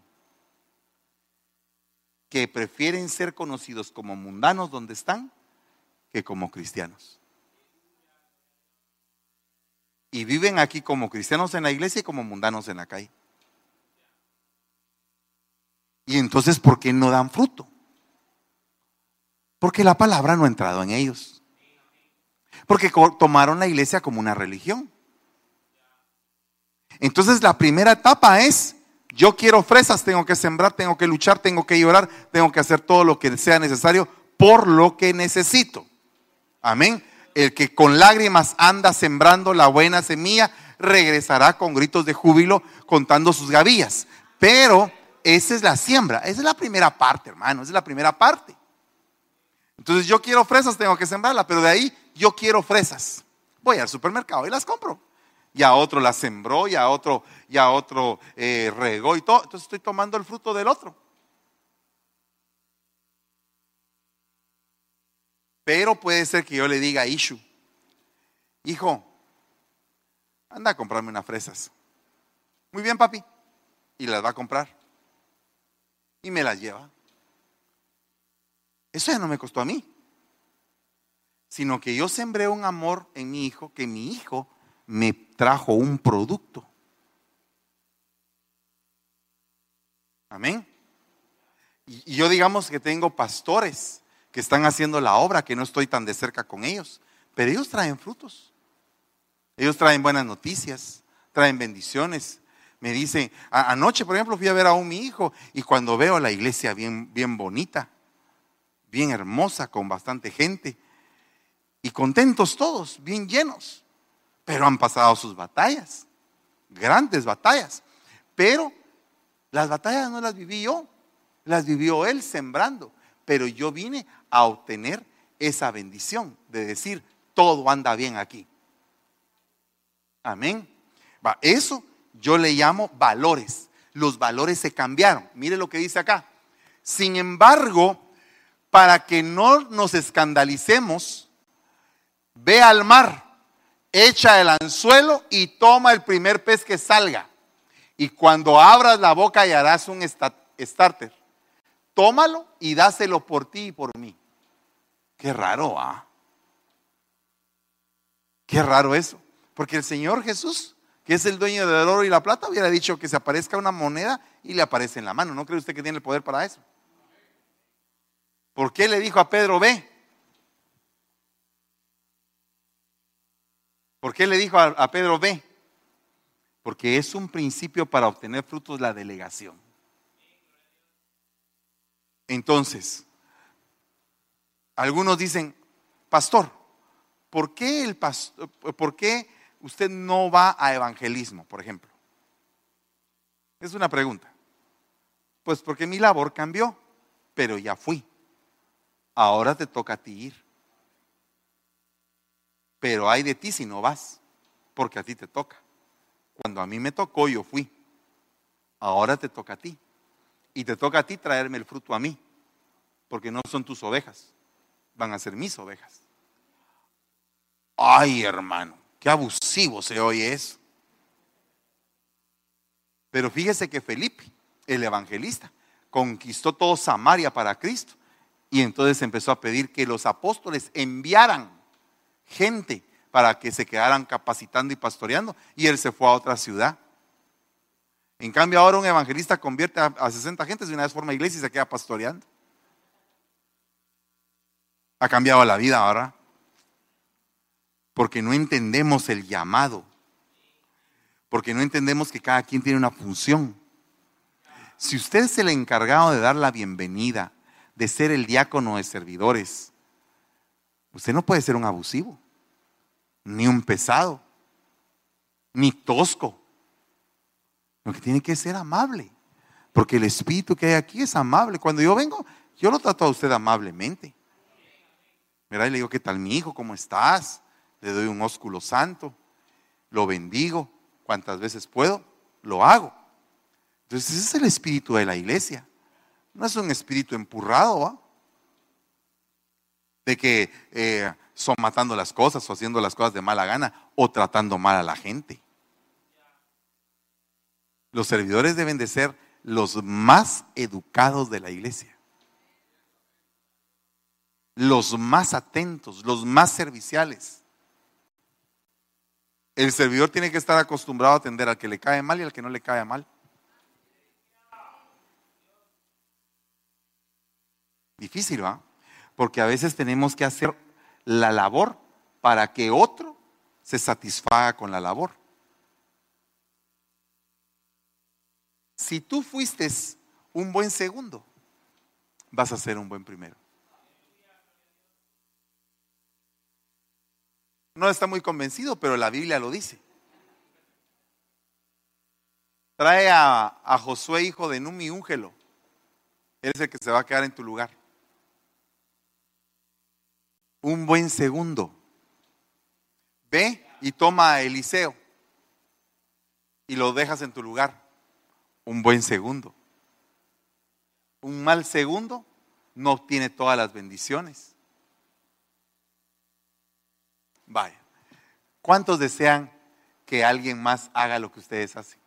que prefieren ser conocidos como mundanos donde están que como cristianos. Y viven aquí como cristianos en la iglesia y como mundanos en la calle. Y entonces, ¿por qué no dan fruto? Porque la palabra no ha entrado en ellos. Porque tomaron la iglesia como una religión. Entonces la primera etapa es, yo quiero fresas, tengo que sembrar, tengo que luchar, tengo que llorar, tengo que hacer todo lo que sea necesario por lo que necesito. Amén. El que con lágrimas anda sembrando la buena semilla, regresará con gritos de júbilo contando sus gavillas. Pero esa es la siembra, esa es la primera parte, hermano, esa es la primera parte. Entonces yo quiero fresas, tengo que sembrarlas, pero de ahí yo quiero fresas. Voy al supermercado y las compro. Y a otro las sembró, y a otro, y a otro eh, regó y todo. Entonces estoy tomando el fruto del otro. Pero puede ser que yo le diga a Ishu, hijo, anda a comprarme unas fresas. Muy bien, papi. Y las va a comprar. Y me las lleva. Eso ya no me costó a mí, sino que yo sembré un amor en mi hijo, que mi hijo me trajo un producto. Amén. Y yo digamos que tengo pastores que están haciendo la obra, que no estoy tan de cerca con ellos, pero ellos traen frutos. Ellos traen buenas noticias, traen bendiciones. Me dicen, anoche por ejemplo fui a ver a un mi hijo y cuando veo la iglesia bien, bien bonita, bien hermosa, con bastante gente. Y contentos todos, bien llenos. Pero han pasado sus batallas, grandes batallas. Pero las batallas no las viví yo, las vivió él sembrando. Pero yo vine a obtener esa bendición de decir, todo anda bien aquí. Amén. Eso yo le llamo valores. Los valores se cambiaron. Mire lo que dice acá. Sin embargo, para que no nos escandalicemos, ve al mar, echa el anzuelo y toma el primer pez que salga. Y cuando abras la boca harás un starter, tómalo y dáselo por ti y por mí. Qué raro, ¿ah? Qué raro eso. Porque el Señor Jesús, que es el dueño del oro y la plata, hubiera dicho que se aparezca una moneda y le aparece en la mano. ¿No cree usted que tiene el poder para eso? ¿Por qué le dijo a Pedro, ve? ¿Por qué le dijo a, Pedro, ve? Porque es un principio para obtener frutos la delegación. Entonces, algunos dicen, pastor, ¿por qué, el ¿por qué usted no va a evangelismo, por ejemplo? Es una pregunta. Pues porque mi labor cambió, pero ya fui. ahora te toca a ti ir. Pero hay de ti si no vas, porque a ti te toca. Cuando a mí me tocó, yo fui. Ahora te toca a ti. Y te toca a ti traerme el fruto a mí, porque no son tus ovejas, van a ser mis ovejas. Ay, hermano, qué abusivo se oye eso. Pero fíjese que Felipe, el evangelista, conquistó todo Samaria para Cristo. Y entonces empezó a pedir que los apóstoles enviaran gente para que se quedaran capacitando y pastoreando. Y él se fue a otra ciudad. En cambio, ahora un evangelista convierte a, 60 gentes de una vez forma iglesia y se queda pastoreando. Ha cambiado la vida ahora. Porque no entendemos el llamado. Porque no entendemos que cada quien tiene una función. Si usted es el encargado de dar la bienvenida, de ser el diácono de servidores, usted no puede ser un abusivo, ni un pesado, ni tosco. Lo que tiene que ser amable, porque el espíritu que hay aquí es amable. Cuando yo vengo, yo lo trato a usted amablemente. ¿Verdad? Y le digo, ¿qué tal mi hijo? ¿Cómo estás? Le doy un ósculo santo, lo bendigo, cuantas veces puedo, lo hago. Entonces ese es el espíritu de la iglesia. No es un espíritu empurrado, de que eh, son matando las cosas o haciendo las cosas de mala gana o tratando mal a la gente. Los servidores deben de ser los más educados de la iglesia. Los más atentos, los más serviciales. El servidor tiene que estar acostumbrado a atender al que le cae mal y al que no le cae mal. Difícil, ¿va? Porque a veces tenemos que hacer la labor para que otro se satisfaga con la labor. Si tú fuiste un buen segundo, vas a ser un buen primero. No está muy convencido, pero la Biblia lo dice. Trae a, Josué, hijo de Numi, úngelo. Él es el que se va a quedar en tu lugar un buen segundo. Ve y toma a Eliseo y lo dejas en tu lugar. Un buen segundo. Un mal segundo no obtiene todas las bendiciones. Vaya. ¿Cuántos desean que alguien más haga lo que ustedes hacen?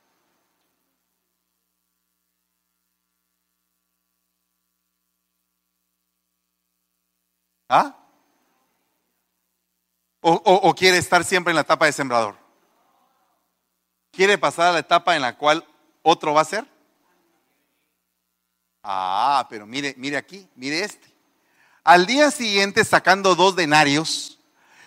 ¿Ah? O, quiere estar siempre en la etapa de sembrador? ¿Quiere pasar a la etapa en la cual otro va a ser? Ah, pero mire, mire aquí, mire este. Al día siguiente, sacando dos denarios,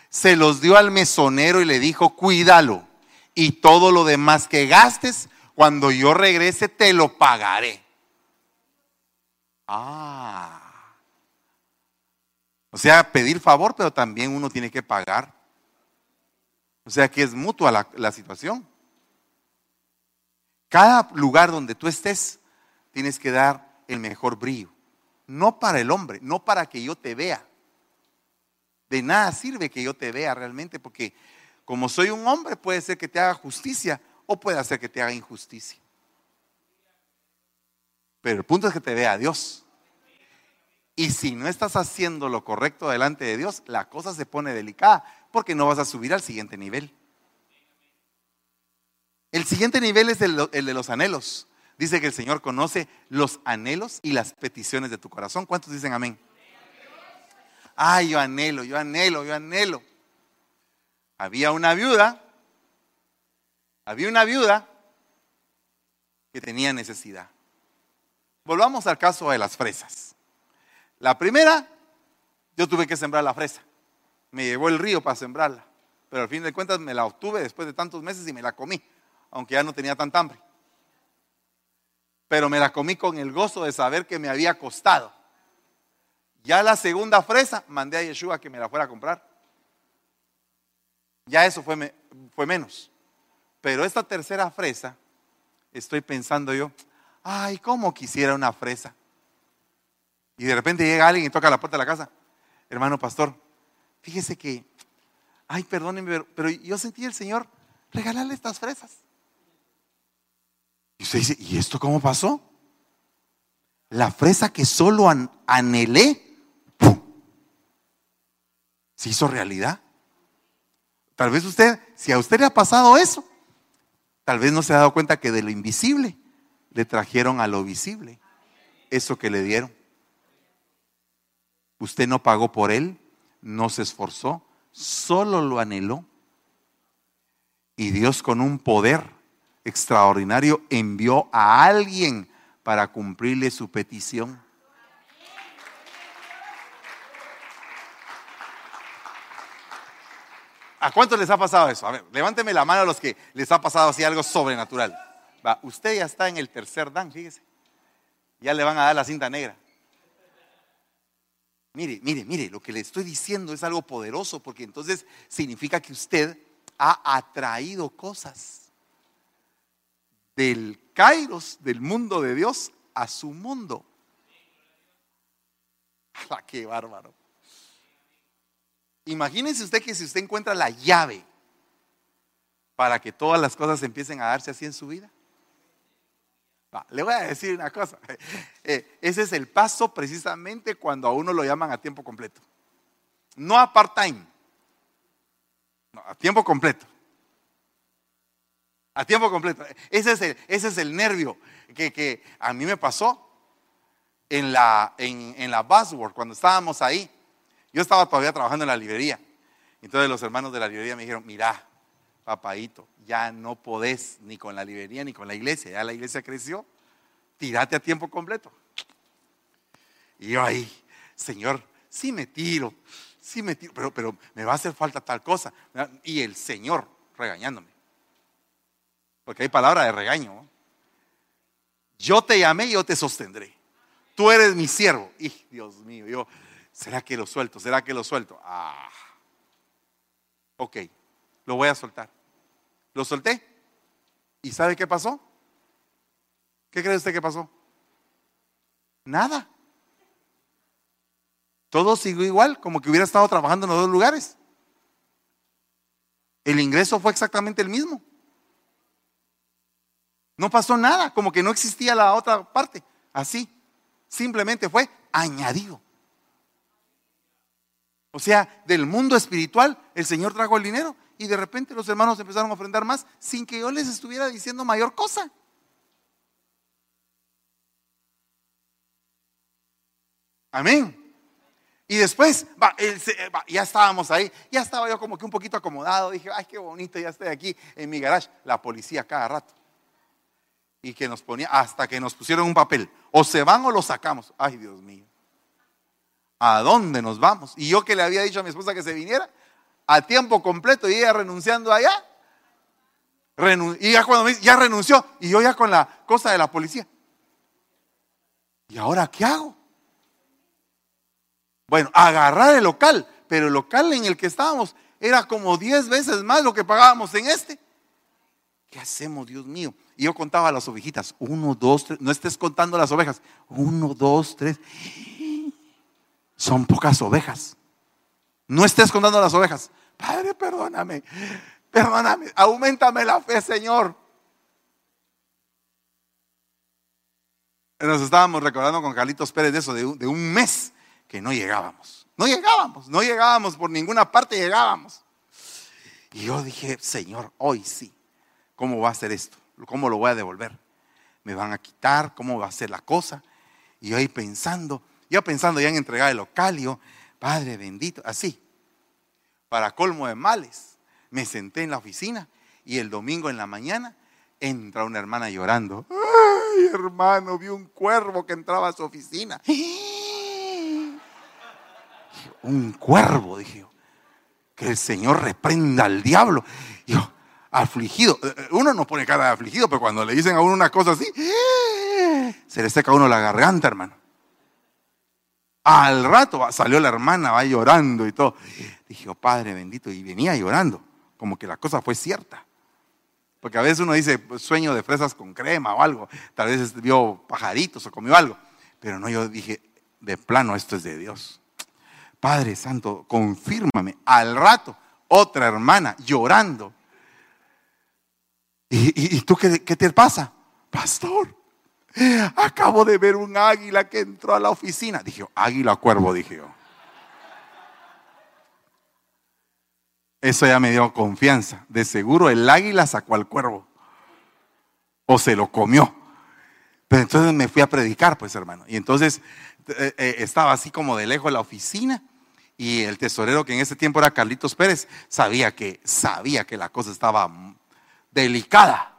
se los dio al mesonero y le dijo, cuídalo. Y todo lo demás que gastes, cuando yo regrese, te lo pagaré. Ah. O sea, pedir favor, pero también uno tiene que pagar. O sea que es mutua la, la situación. Cada lugar donde tú estés, tienes que dar el mejor brillo. No para el hombre, no para que yo te vea. De nada sirve que yo te vea realmente, porque como soy un hombre, puede ser que te haga justicia o puede ser que te haga injusticia. Pero el punto es que te vea Dios. Y si no estás haciendo lo correcto delante de Dios, la cosa se pone delicada porque no vas a subir al siguiente nivel. El siguiente nivel es el, de los anhelos. Dice que el Señor conoce los anhelos y las peticiones de tu corazón. ¿Cuántos dicen amén? Ay, yo anhelo, yo anhelo, yo anhelo. Había una viuda, había una viuda que tenía necesidad. Volvamos al caso de las fresas. La primera, yo tuve que sembrar la fresa. Me llevó el río para sembrarla. Pero al fin de cuentas me la obtuve después de tantos meses y me la comí, aunque ya no tenía tanta hambre. Pero me la comí con el gozo de saber que me había costado. Ya la segunda fresa, mandé a Yeshua que me la fuera a comprar. Ya eso fue, fue menos. Pero esta tercera fresa, estoy pensando yo, ay, ¿cómo quisiera una fresa? Y de repente llega alguien y toca la puerta de la casa. Hermano pastor, fíjese que, ay, perdónenme, pero, yo sentí el Señor regalarle estas fresas. Y usted dice, ¿y esto cómo pasó? La fresa que solo anhelé, se hizo realidad. Tal vez usted, si a usted le ha pasado eso, tal vez no se ha dado cuenta que de lo invisible le trajeron a lo visible eso que le dieron. Usted no pagó por él, no se esforzó, solo lo anheló. Y Dios con un poder extraordinario envió a alguien para cumplirle su petición. ¿A cuántos les ha pasado eso? A ver, levánteme la mano a los que les ha pasado así algo sobrenatural. Va, usted ya está en el tercer dan, fíjese. Ya le van a dar la cinta negra. Mire, mire, mire, lo que le estoy diciendo es algo poderoso porque entonces significa que usted ha atraído cosas del Kairos, del mundo de Dios, a su mundo. [laughs] ¡Qué bárbaro! Imagínense usted que si usted encuentra la llave para que todas las cosas empiecen a darse así en su vida, le voy a decir una cosa. [laughs] Eh, ese es el paso precisamente cuando a uno lo llaman a tiempo completo. No a part-time. a tiempo completo. A tiempo completo. Ese es el, ese es el nervio que, a mí me pasó en la, en, en la cuando estábamos ahí. Yo estaba todavía trabajando en la librería. Entonces los hermanos de la librería me dijeron, mira, papaito, ya no podés ni con la librería ni con la iglesia, ya la iglesia creció, tírate a tiempo completo. Y yo ahí, Señor, sí me tiro, sí me tiro, pero, pero me va a hacer falta tal cosa. Y el Señor regañándome. Porque hay palabra de regaño. Yo te llamé yo te sostendré. Tú eres mi siervo. Y Dios mío, yo, ¿será que lo suelto? ¿Será que lo suelto? Ah, ok, lo voy a soltar. Lo solté. ¿Y sabe qué pasó? ¿Qué cree usted que pasó? Nada. Todo siguió igual, como que hubiera estado trabajando en los dos lugares. El ingreso fue exactamente el mismo. No pasó nada, como que no existía la otra parte. Así, simplemente fue añadido. O sea, del mundo espiritual, el Señor trajo el dinero y de repente los hermanos empezaron a ofrendar más sin que yo les estuviera diciendo mayor cosa. Amén. Y después, ya estábamos ahí, ya estaba yo como que un poquito acomodado, dije, ay, qué bonito, ya estoy aquí en mi garage, la policía cada rato. Y que nos ponía, hasta que nos pusieron un papel, o se van o lo sacamos. Ay, Dios mío. ¿A dónde nos vamos? Y yo que le había dicho a mi esposa que se viniera, a tiempo completo y ella renunciando allá. y ya cuando me dice, ya renunció, y yo ya con la cosa de la policía. ¿Y ahora qué hago? Bueno, agarrar el local, pero el local en el que estábamos era como 10 veces más lo que pagábamos en este. ¿Qué hacemos, Dios mío? Y yo contaba las ovejitas, uno, dos, tres, no estés contando las ovejas, uno, dos, tres. Son pocas ovejas. No estés contando las ovejas. Padre, perdóname, perdóname, aumentame la fe, Señor. Nos estábamos recordando con Carlitos Pérez de eso, de un, de un mes que no llegábamos. No llegábamos, no llegábamos por ninguna parte, llegábamos. Y yo dije, Señor, hoy sí, ¿cómo va a ser esto? ¿Cómo lo voy a devolver? ¿Me van a quitar? ¿Cómo va a ser la cosa? Y yo ahí pensando, yo pensando ya en entregar el local, yo, Padre bendito, así para colmo de males, me senté en la oficina y el domingo en la mañana entra una hermana llorando. Ay, hermano, vi un cuervo que entraba a su oficina. Un cuervo, dije yo. Que el Señor reprenda al diablo. Yo, afligido. Uno no pone cara de afligido, pero cuando le dicen a uno una cosa así, se le seca a uno la garganta, hermano. Al rato salió la hermana, va llorando y todo. Dije, oh Padre bendito, y venía llorando, como que la cosa fue cierta. Porque a veces uno dice pues, sueño de fresas con crema o algo, tal vez vio pajaritos o comió algo. Pero no, yo dije, de plano esto es de Dios. Padre Santo, confírmame. Al rato, otra hermana llorando. ¿Y, tú qué, te pasa? Pastor, acabo de ver un águila que entró a la oficina. Dije, águila cuervo, dije yo. Eso ya me dio confianza. De seguro el águila sacó al cuervo. O se lo comió. Pero entonces me fui a predicar, pues hermano. Y entonces eh, eh, estaba así como de lejos la oficina. Y el tesorero, que en ese tiempo era Carlitos Pérez, sabía que, sabía que la cosa estaba delicada.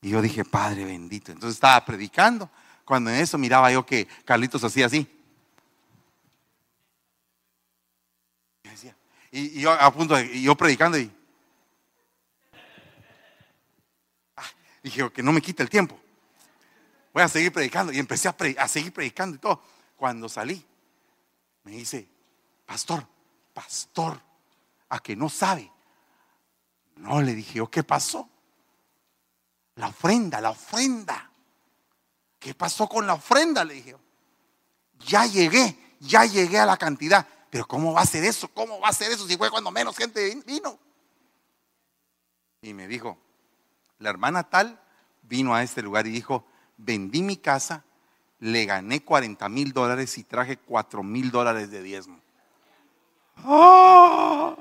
Y yo dije, Padre bendito. Entonces estaba predicando. Cuando en eso miraba yo que Carlitos hacía así. Y, yo a punto de, yo predicando y ah, dije que no me quite el tiempo. Voy a seguir predicando. Y empecé a seguir predicando y todo. Cuando salí, me dice, pastor, pastor, a que no sabe. No, le dije yo, ¿qué pasó? La ofrenda, la ofrenda. ¿Qué pasó con la ofrenda? Le dije. Ya llegué, ya llegué a la cantidad. Pero ¿cómo va a ser eso? ¿Cómo va a ser eso si fue cuando menos gente vino? Y me dijo, la hermana tal vino a este lugar y dijo, vendí mi casa, le gané 40 mil dólares y traje 4 mil dólares de diezmo. ¡Ah!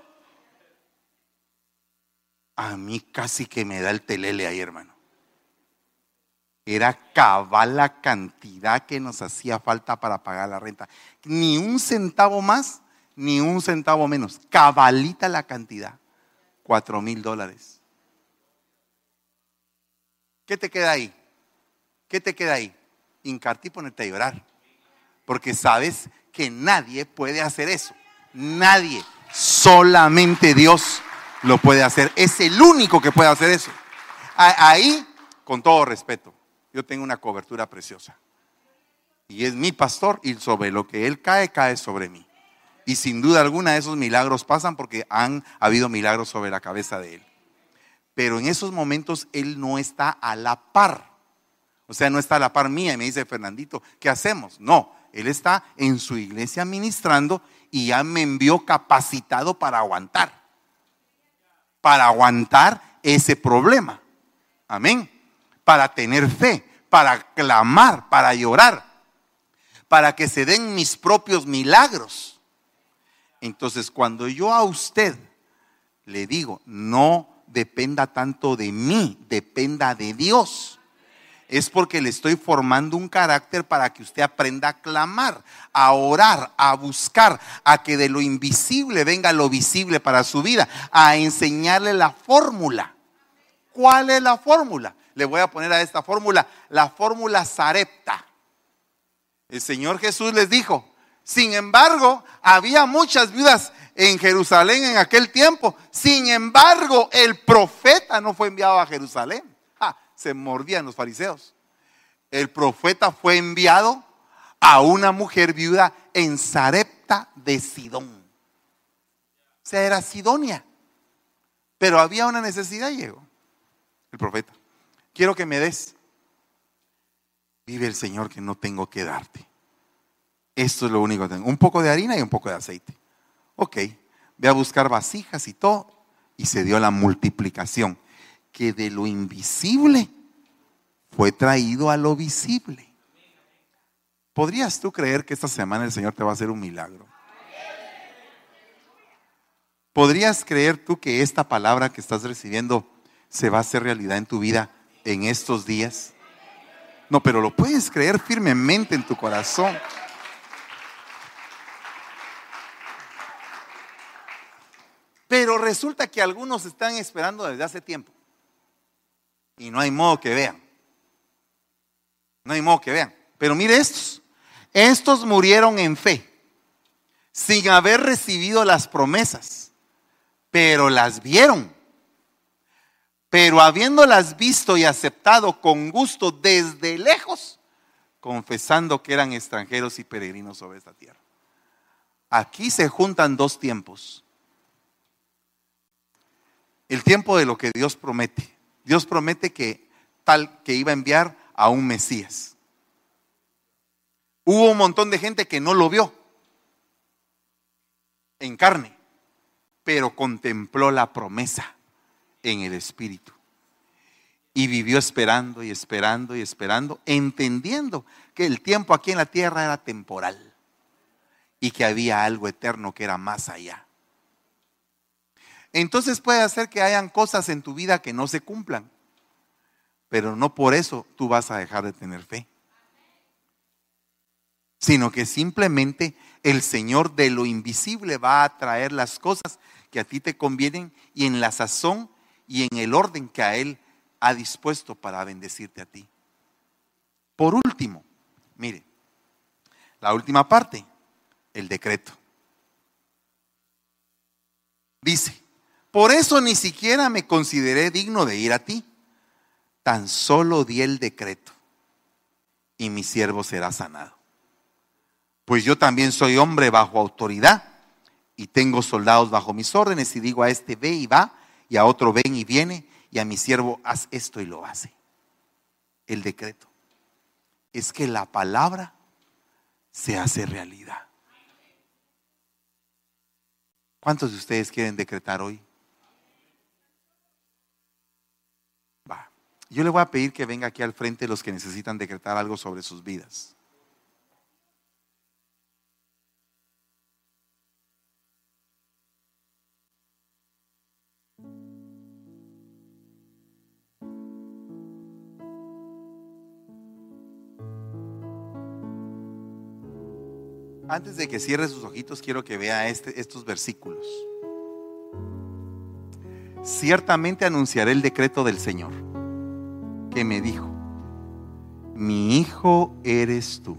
A mí casi que me da el telele ahí, hermano. Era cabal la cantidad que nos hacía falta para pagar la renta. Ni un centavo más, ni un centavo menos. Cabalita la cantidad. Cuatro mil dólares. ¿Qué te queda ahí? ¿Qué te queda ahí? Incarti y ponerte a llorar. Porque sabes que nadie puede hacer eso. Nadie. Solamente Dios lo puede hacer. Es el único que puede hacer eso. Ahí, con todo respeto, yo tengo una cobertura preciosa. Y es mi pastor y sobre lo que él cae, cae sobre mí. Y sin duda alguna esos milagros pasan porque han habido milagros sobre la cabeza de él. Pero en esos momentos él no está a la par. O sea, no está a la par mía y me dice, Fernandito, ¿qué hacemos? No, él está en su iglesia ministrando y ya me envió capacitado para aguantar. Para aguantar ese problema. Amén. Para tener fe para clamar, para llorar, para que se den mis propios milagros. Entonces, cuando yo a usted le digo, no dependa tanto de mí, dependa de Dios, es porque le estoy formando un carácter para que usted aprenda a clamar, a orar, a buscar, a que de lo invisible venga lo visible para su vida, a enseñarle la fórmula. ¿Cuál es la fórmula? le voy a poner a esta fórmula, la fórmula Sarepta. El Señor Jesús les dijo, sin embargo, había muchas viudas en Jerusalén en aquel tiempo. Sin embargo, el profeta no fue enviado a Jerusalén. Se mordían los fariseos. El profeta fue enviado a una mujer viuda en Sarepta de Sidón. O sea, era Sidonia. Pero había una necesidad y llegó el profeta quiero que me des. Vive el Señor que no tengo que darte. Esto es lo único que tengo. Un poco de harina y un poco de aceite. Ok, ve a buscar vasijas y todo. Y se dio la multiplicación. Que de lo invisible fue traído a lo visible. ¿Podrías tú creer que esta semana el Señor te va a hacer un milagro? ¿Podrías creer tú que esta palabra que estás recibiendo se va a hacer realidad en tu vida en estos días? No, pero lo puedes creer firmemente en tu corazón. Pero resulta que algunos están esperando desde hace tiempo. Y no hay modo que vean. No hay modo que vean. Pero mire estos. Estos murieron en fe, sin haber recibido las promesas, pero las vieron pero habiéndolas visto y aceptado con gusto desde lejos, confesando que eran extranjeros y peregrinos sobre esta tierra. Aquí se juntan dos tiempos. El tiempo de lo que Dios promete. Dios promete que tal que iba a enviar a un Mesías. Hubo un montón de gente que no lo vio en carne, pero contempló la promesa en el Espíritu. Y vivió esperando y esperando y esperando, entendiendo que el tiempo aquí en la tierra era temporal y que había algo eterno que era más allá. Entonces puede hacer que hayan cosas en tu vida que no se cumplan, pero no por eso tú vas a dejar de tener fe, sino que simplemente el Señor de lo invisible va a traer las cosas que a ti te convienen y en la sazón y en el orden que a Él ha dispuesto para bendecirte a ti. Por último, mire, la última parte, el decreto. Dice, por eso ni siquiera me consideré digno de ir a ti. Tan solo di el decreto y mi siervo será sanado. Pues yo también soy hombre bajo autoridad y tengo soldados bajo mis órdenes y digo a este ve y va y a otro ven y viene y a mi siervo haz esto y lo hace. El decreto es que la palabra se hace realidad. ¿Cuántos de ustedes quieren decretar hoy? Yo le voy a pedir que venga aquí al frente los que necesitan decretar algo sobre sus vidas. Antes de que cierre sus ojitos, quiero que vea este, estos versículos. Ciertamente anunciaré el decreto del Señor me dijo, mi hijo eres tú,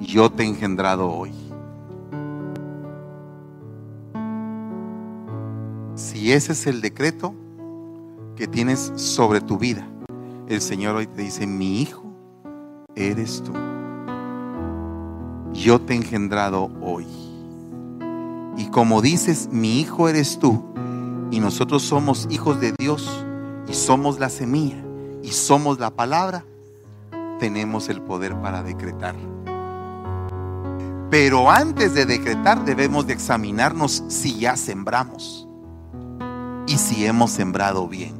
yo te he engendrado hoy. Si ese es el decreto que tienes sobre tu vida, el Señor hoy te dice, mi hijo eres tú, yo te he engendrado hoy. Y como dices, mi hijo eres tú, y nosotros somos hijos de Dios y somos la semilla y somos la palabra, tenemos el poder para decretar. Pero antes de decretar debemos de examinarnos si ya sembramos y si hemos sembrado bien.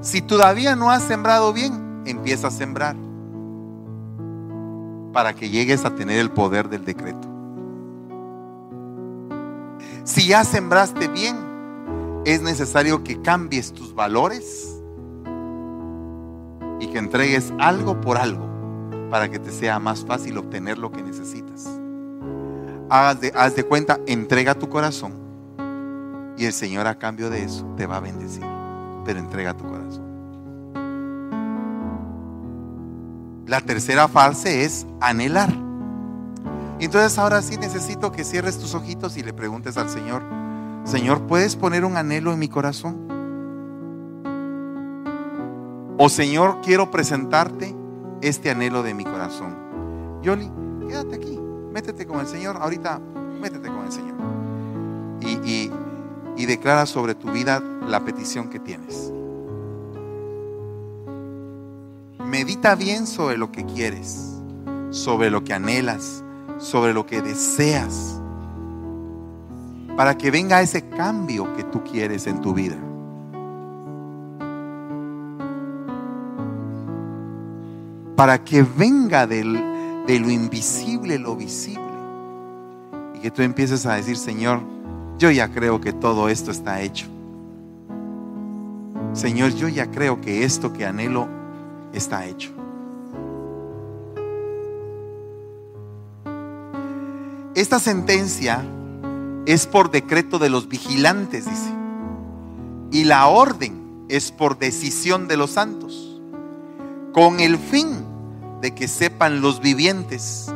Si todavía no has sembrado bien, empieza a sembrar para que llegues a tener el poder del decreto. Si ya sembraste bien, es necesario que cambies tus valores y que entregues algo por algo para que te sea más fácil obtener lo que necesitas. Haz de, haz de cuenta, entrega tu corazón y el Señor a cambio de eso te va a bendecir. Pero entrega tu corazón. La tercera fase es anhelar. Entonces ahora sí necesito que cierres tus ojitos y le preguntes al Señor, Señor, ¿puedes poner un anhelo en mi corazón? O Señor, quiero presentarte este anhelo de mi corazón. Yoli, quédate aquí, métete con el Señor. Ahorita, métete con el Señor. Y, y declara sobre tu vida la petición que tienes. Medita bien sobre lo que quieres, sobre lo que anhelas, sobre lo que deseas, para que venga ese cambio que tú quieres en tu vida. Para que venga de lo invisible lo visible. Y que tú empieces a decir, Señor, yo ya creo que todo esto está hecho. Señor, yo ya creo que esto que anhelo está hecho. Esta sentencia es por decreto de los vigilantes, dice. Y la orden es por decisión de los santos. Con el fin de que sepan los vivientes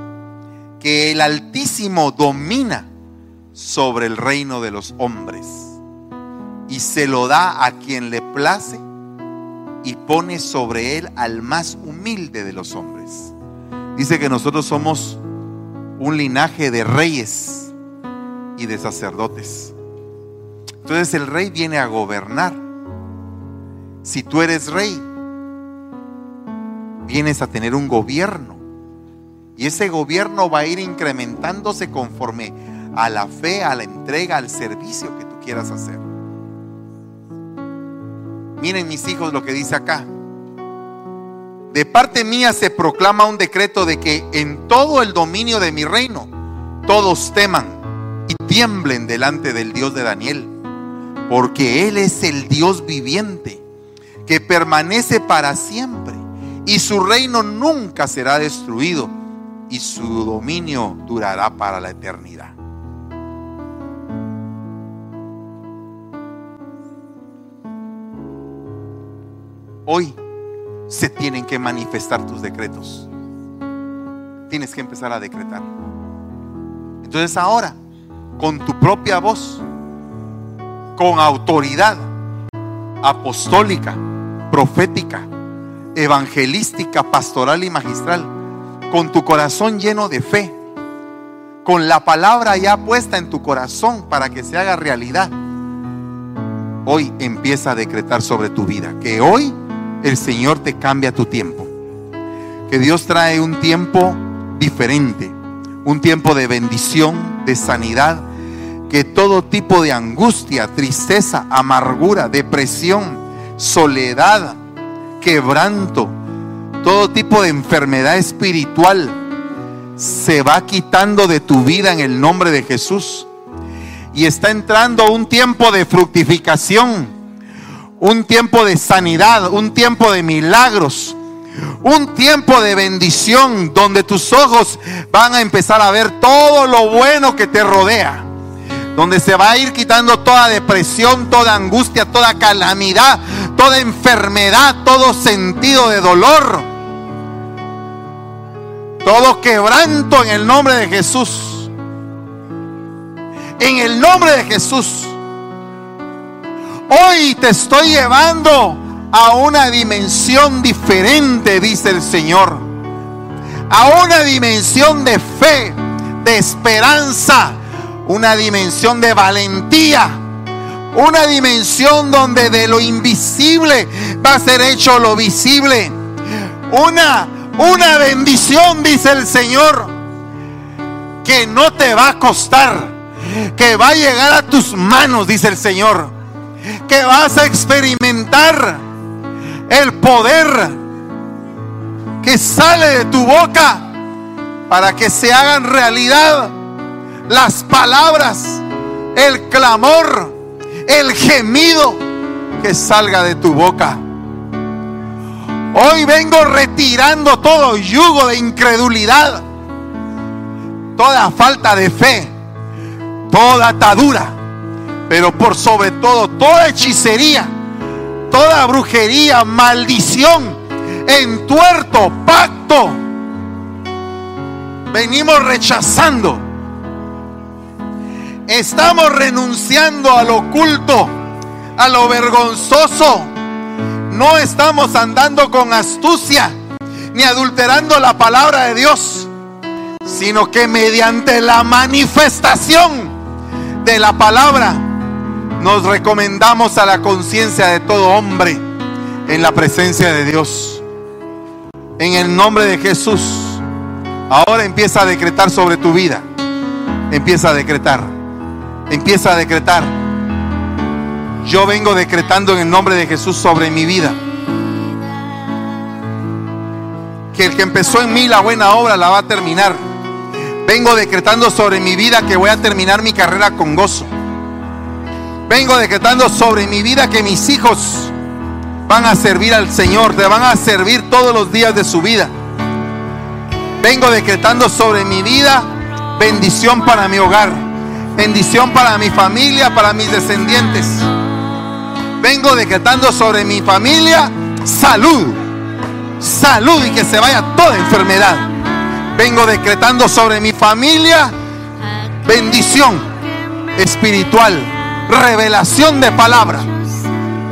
que el Altísimo domina sobre el reino de los hombres y se lo da a quien le place y pone sobre él al más humilde de los hombres. Dice que nosotros somos un linaje de reyes y de sacerdotes. Entonces el rey viene a gobernar. Si tú eres rey, vienes a tener un gobierno Y ese gobierno va a ir incrementándose conforme a la fe, a la entrega, al servicio que tú quieras hacer. Miren mis hijos lo que dice acá. De parte mía se proclama un decreto de que en todo el dominio de mi reino todos teman y tiemblen delante del Dios de Daniel, porque Él es el Dios viviente que permanece para siempre y su reino nunca será destruido y su dominio durará para la eternidad. Hoy se tienen que manifestar tus decretos. Tienes que empezar a decretar. Entonces ahora, con tu propia voz, con autoridad apostólica, profética, evangelística, pastoral y magistral, con tu corazón lleno de fe, con la palabra ya puesta en tu corazón para que se haga realidad, hoy empieza a decretar sobre tu vida que hoy el Señor te cambia tu tiempo. Que Dios trae un tiempo diferente, un tiempo de bendición, de sanidad, que todo tipo de angustia, tristeza, amargura, depresión, soledad, quebranto, todo tipo de enfermedad espiritual se va quitando de tu vida en el nombre de Jesús. Y está entrando un tiempo de fructificación un tiempo de sanidad, un tiempo de milagros, un tiempo de bendición donde tus ojos van a empezar a ver todo lo bueno que te rodea. Donde se va a ir quitando toda depresión, toda angustia, toda calamidad, toda enfermedad, todo sentido de dolor. Todo quebranto en el nombre de Jesús. En el nombre de Jesús. Hoy te estoy llevando a una dimensión diferente, dice el Señor. A una dimensión de fe, de esperanza, una dimensión de valentía. Una dimensión donde de lo invisible va a ser hecho lo visible. Una, una bendición, dice el Señor, que no te va a costar, que va a llegar a tus manos, dice el Señor que vas a experimentar el poder que sale de tu boca para que se hagan realidad las palabras, el clamor, el gemido que salga de tu boca. Hoy vengo retirando todo yugo de incredulidad, toda falta de fe, toda atadura pero por sobre todo toda hechicería, toda brujería, maldición, entuerto, pacto, venimos rechazando. Estamos renunciando a lo oculto, a lo vergonzoso. No estamos andando con astucia ni adulterando la palabra de Dios, sino que mediante la manifestación de la palabra nos recomendamos a la conciencia de todo hombre en la presencia de Dios. En el nombre de Jesús. Ahora empieza a decretar sobre tu vida. Empieza a decretar. Empieza a decretar. Yo vengo decretando en el nombre de Jesús sobre mi vida. Que el que empezó en mí la buena obra la va a terminar. Vengo decretando sobre mi vida que voy a terminar mi carrera con gozo. Vengo decretando sobre mi vida que mis hijos van a servir al Señor, te van a servir todos los días de su vida. Vengo decretando sobre mi vida bendición para mi hogar, bendición para mi familia, para mis descendientes. Vengo decretando sobre mi familia salud, salud y que se vaya toda enfermedad. Vengo decretando sobre mi familia bendición espiritual revelación de palabra.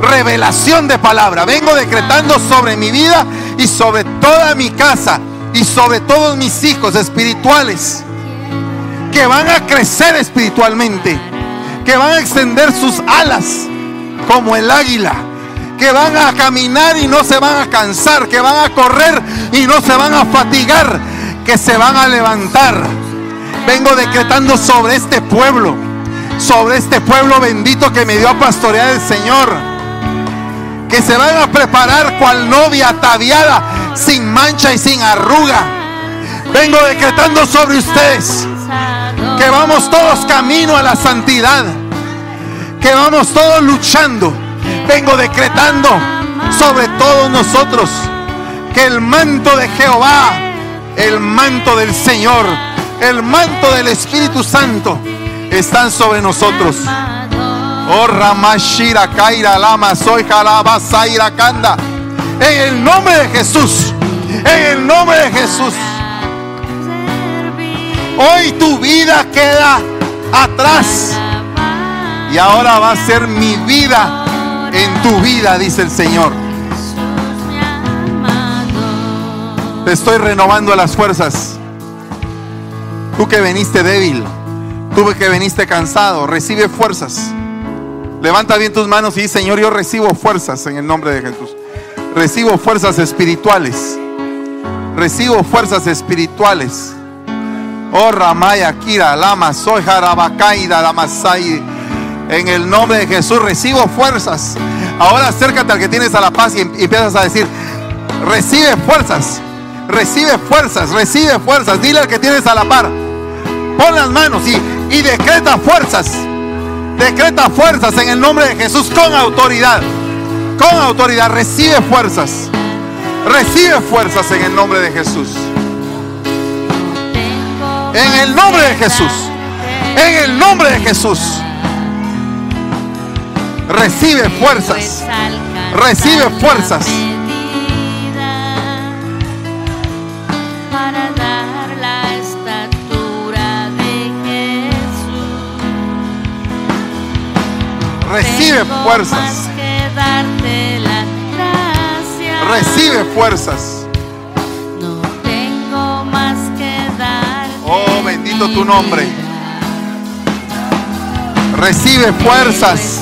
Revelación de palabra. Vengo decretando sobre mi vida y sobre toda mi casa y sobre todos mis hijos espirituales que van a crecer espiritualmente, que van a extender sus alas como el águila, que van a caminar y no se van a cansar, que van a correr y no se van a fatigar, que se van a levantar. Vengo decretando sobre este pueblo, sobre este pueblo bendito que me dio a pastorear el Señor, que se van a preparar cual novia ataviada, sin mancha y sin arruga. Vengo decretando sobre ustedes que vamos todos camino a la santidad, que vamos todos luchando. Vengo decretando sobre todos nosotros que el manto de Jehová, el manto del Señor, el manto del Espíritu Santo están sobre nosotros. Oh Kaira Lama Kanda. En el nombre de Jesús. En el nombre de Jesús. Hoy tu vida queda atrás. Y ahora va a ser mi vida en tu vida, dice el Señor. Te estoy renovando las fuerzas. Tú que veniste débil, tú que veniste cansado, recibe fuerzas. Levanta bien tus manos y dice, Señor, yo recibo fuerzas en el nombre de Jesús. Recibo fuerzas espirituales. Recibo fuerzas espirituales. Oh Ramaya Kira, Lama, soy Jarabacaida, Lamasai. En el nombre de Jesús recibo fuerzas. Ahora acércate al que tienes a la paz y empiezas a decir, recibe fuerzas, recibe fuerzas, recibe fuerzas. Dile al que tienes a la par, pon las manos y decreta fuerzas. Decreta fuerzas en el nombre de Jesús con autoridad. Con autoridad, recibe fuerzas. Recibe fuerzas en el nombre de Jesús. En el nombre de Jesús. En el nombre de Jesús. Recibe fuerzas. Recibe fuerzas. Para dar la estatura de Jesús. Recibe fuerzas. Recibe fuerzas. Tu nombre. Recibe fuerzas.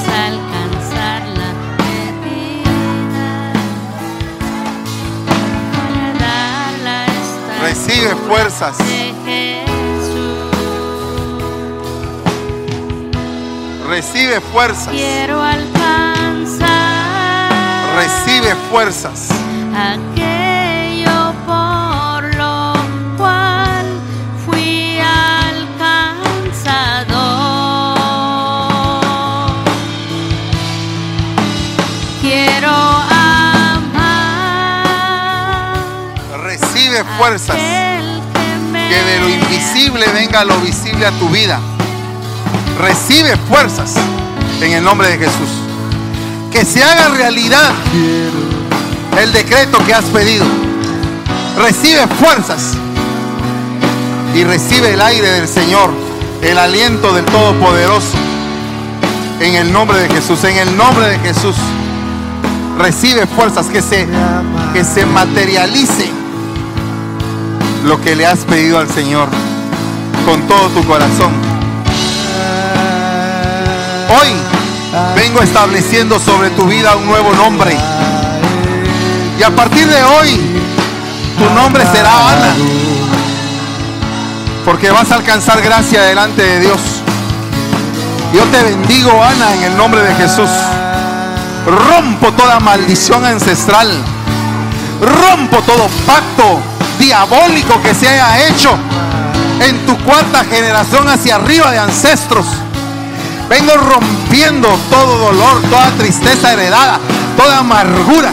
Recibe fuerzas. Recibe fuerzas. Quiero alcanzar Recibe fuerzas. Fuerzas. Que de lo invisible venga lo visible a tu vida. Recibe fuerzas en el nombre de Jesús. Que se haga realidad el decreto que has pedido. Recibe fuerzas y recibe el aire del Señor, el aliento del Todopoderoso. En el nombre de Jesús, en el nombre de Jesús. Recibe fuerzas que se, que se materialice lo que le has pedido al Señor con todo tu corazón. Hoy vengo estableciendo sobre tu vida un nuevo nombre. Y a partir de hoy, tu nombre será Ana. Porque vas a alcanzar gracia delante de Dios. Yo te bendigo, Ana, en el nombre de Jesús. Rompo toda maldición ancestral. Rompo todo pacto diabólico que se haya hecho en tu cuarta generación hacia arriba de ancestros. Vengo rompiendo todo dolor, toda tristeza heredada, toda amargura.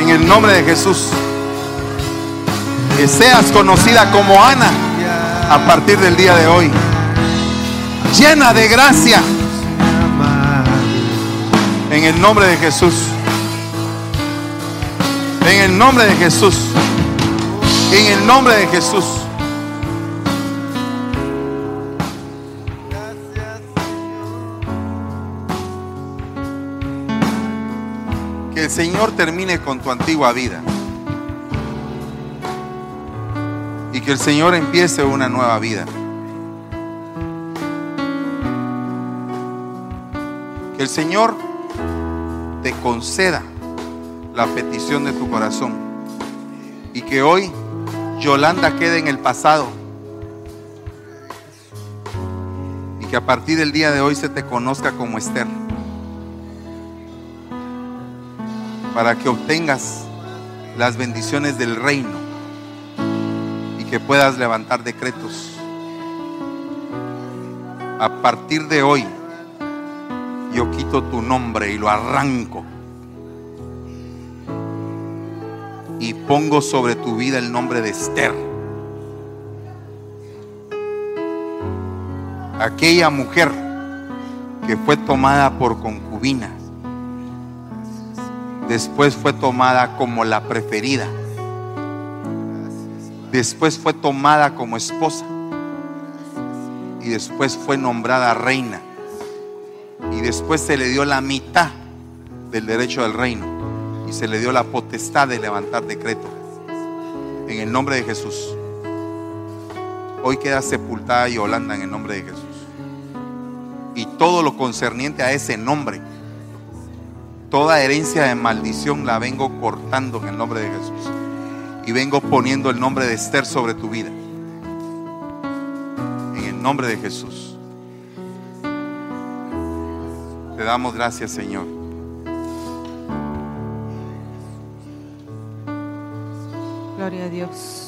En el nombre de Jesús. Que seas conocida como Ana a partir del día de hoy. Llena de gracia. En el nombre de Jesús. En el nombre de Jesús. En el nombre de Jesús. Que el Señor termine con tu antigua vida. Y que el Señor empiece una nueva vida. Que el Señor te conceda la petición de tu corazón. Y que hoy Yolanda quede en el pasado. Y que a partir del día de hoy se te conozca como Esther. Para que obtengas las bendiciones del reino y que puedas levantar decretos. A partir de hoy, yo quito tu nombre y lo arranco. Y pongo sobre tu vida el nombre de Esther. Aquella mujer que fue tomada por concubina, después fue tomada como la preferida, después fue tomada como esposa y después fue nombrada reina y después se le dio la mitad del derecho del reino y se le dio la potestad de levantar decreto. En el nombre de Jesús. Hoy queda sepultada Yolanda en el nombre de Jesús. Y todo lo concerniente a ese nombre, toda herencia de maldición la vengo cortando en el nombre de Jesús. Y vengo poniendo el nombre de Esther sobre tu vida. En el nombre de Jesús. Te damos gracias, Señor. Gloria a Dios.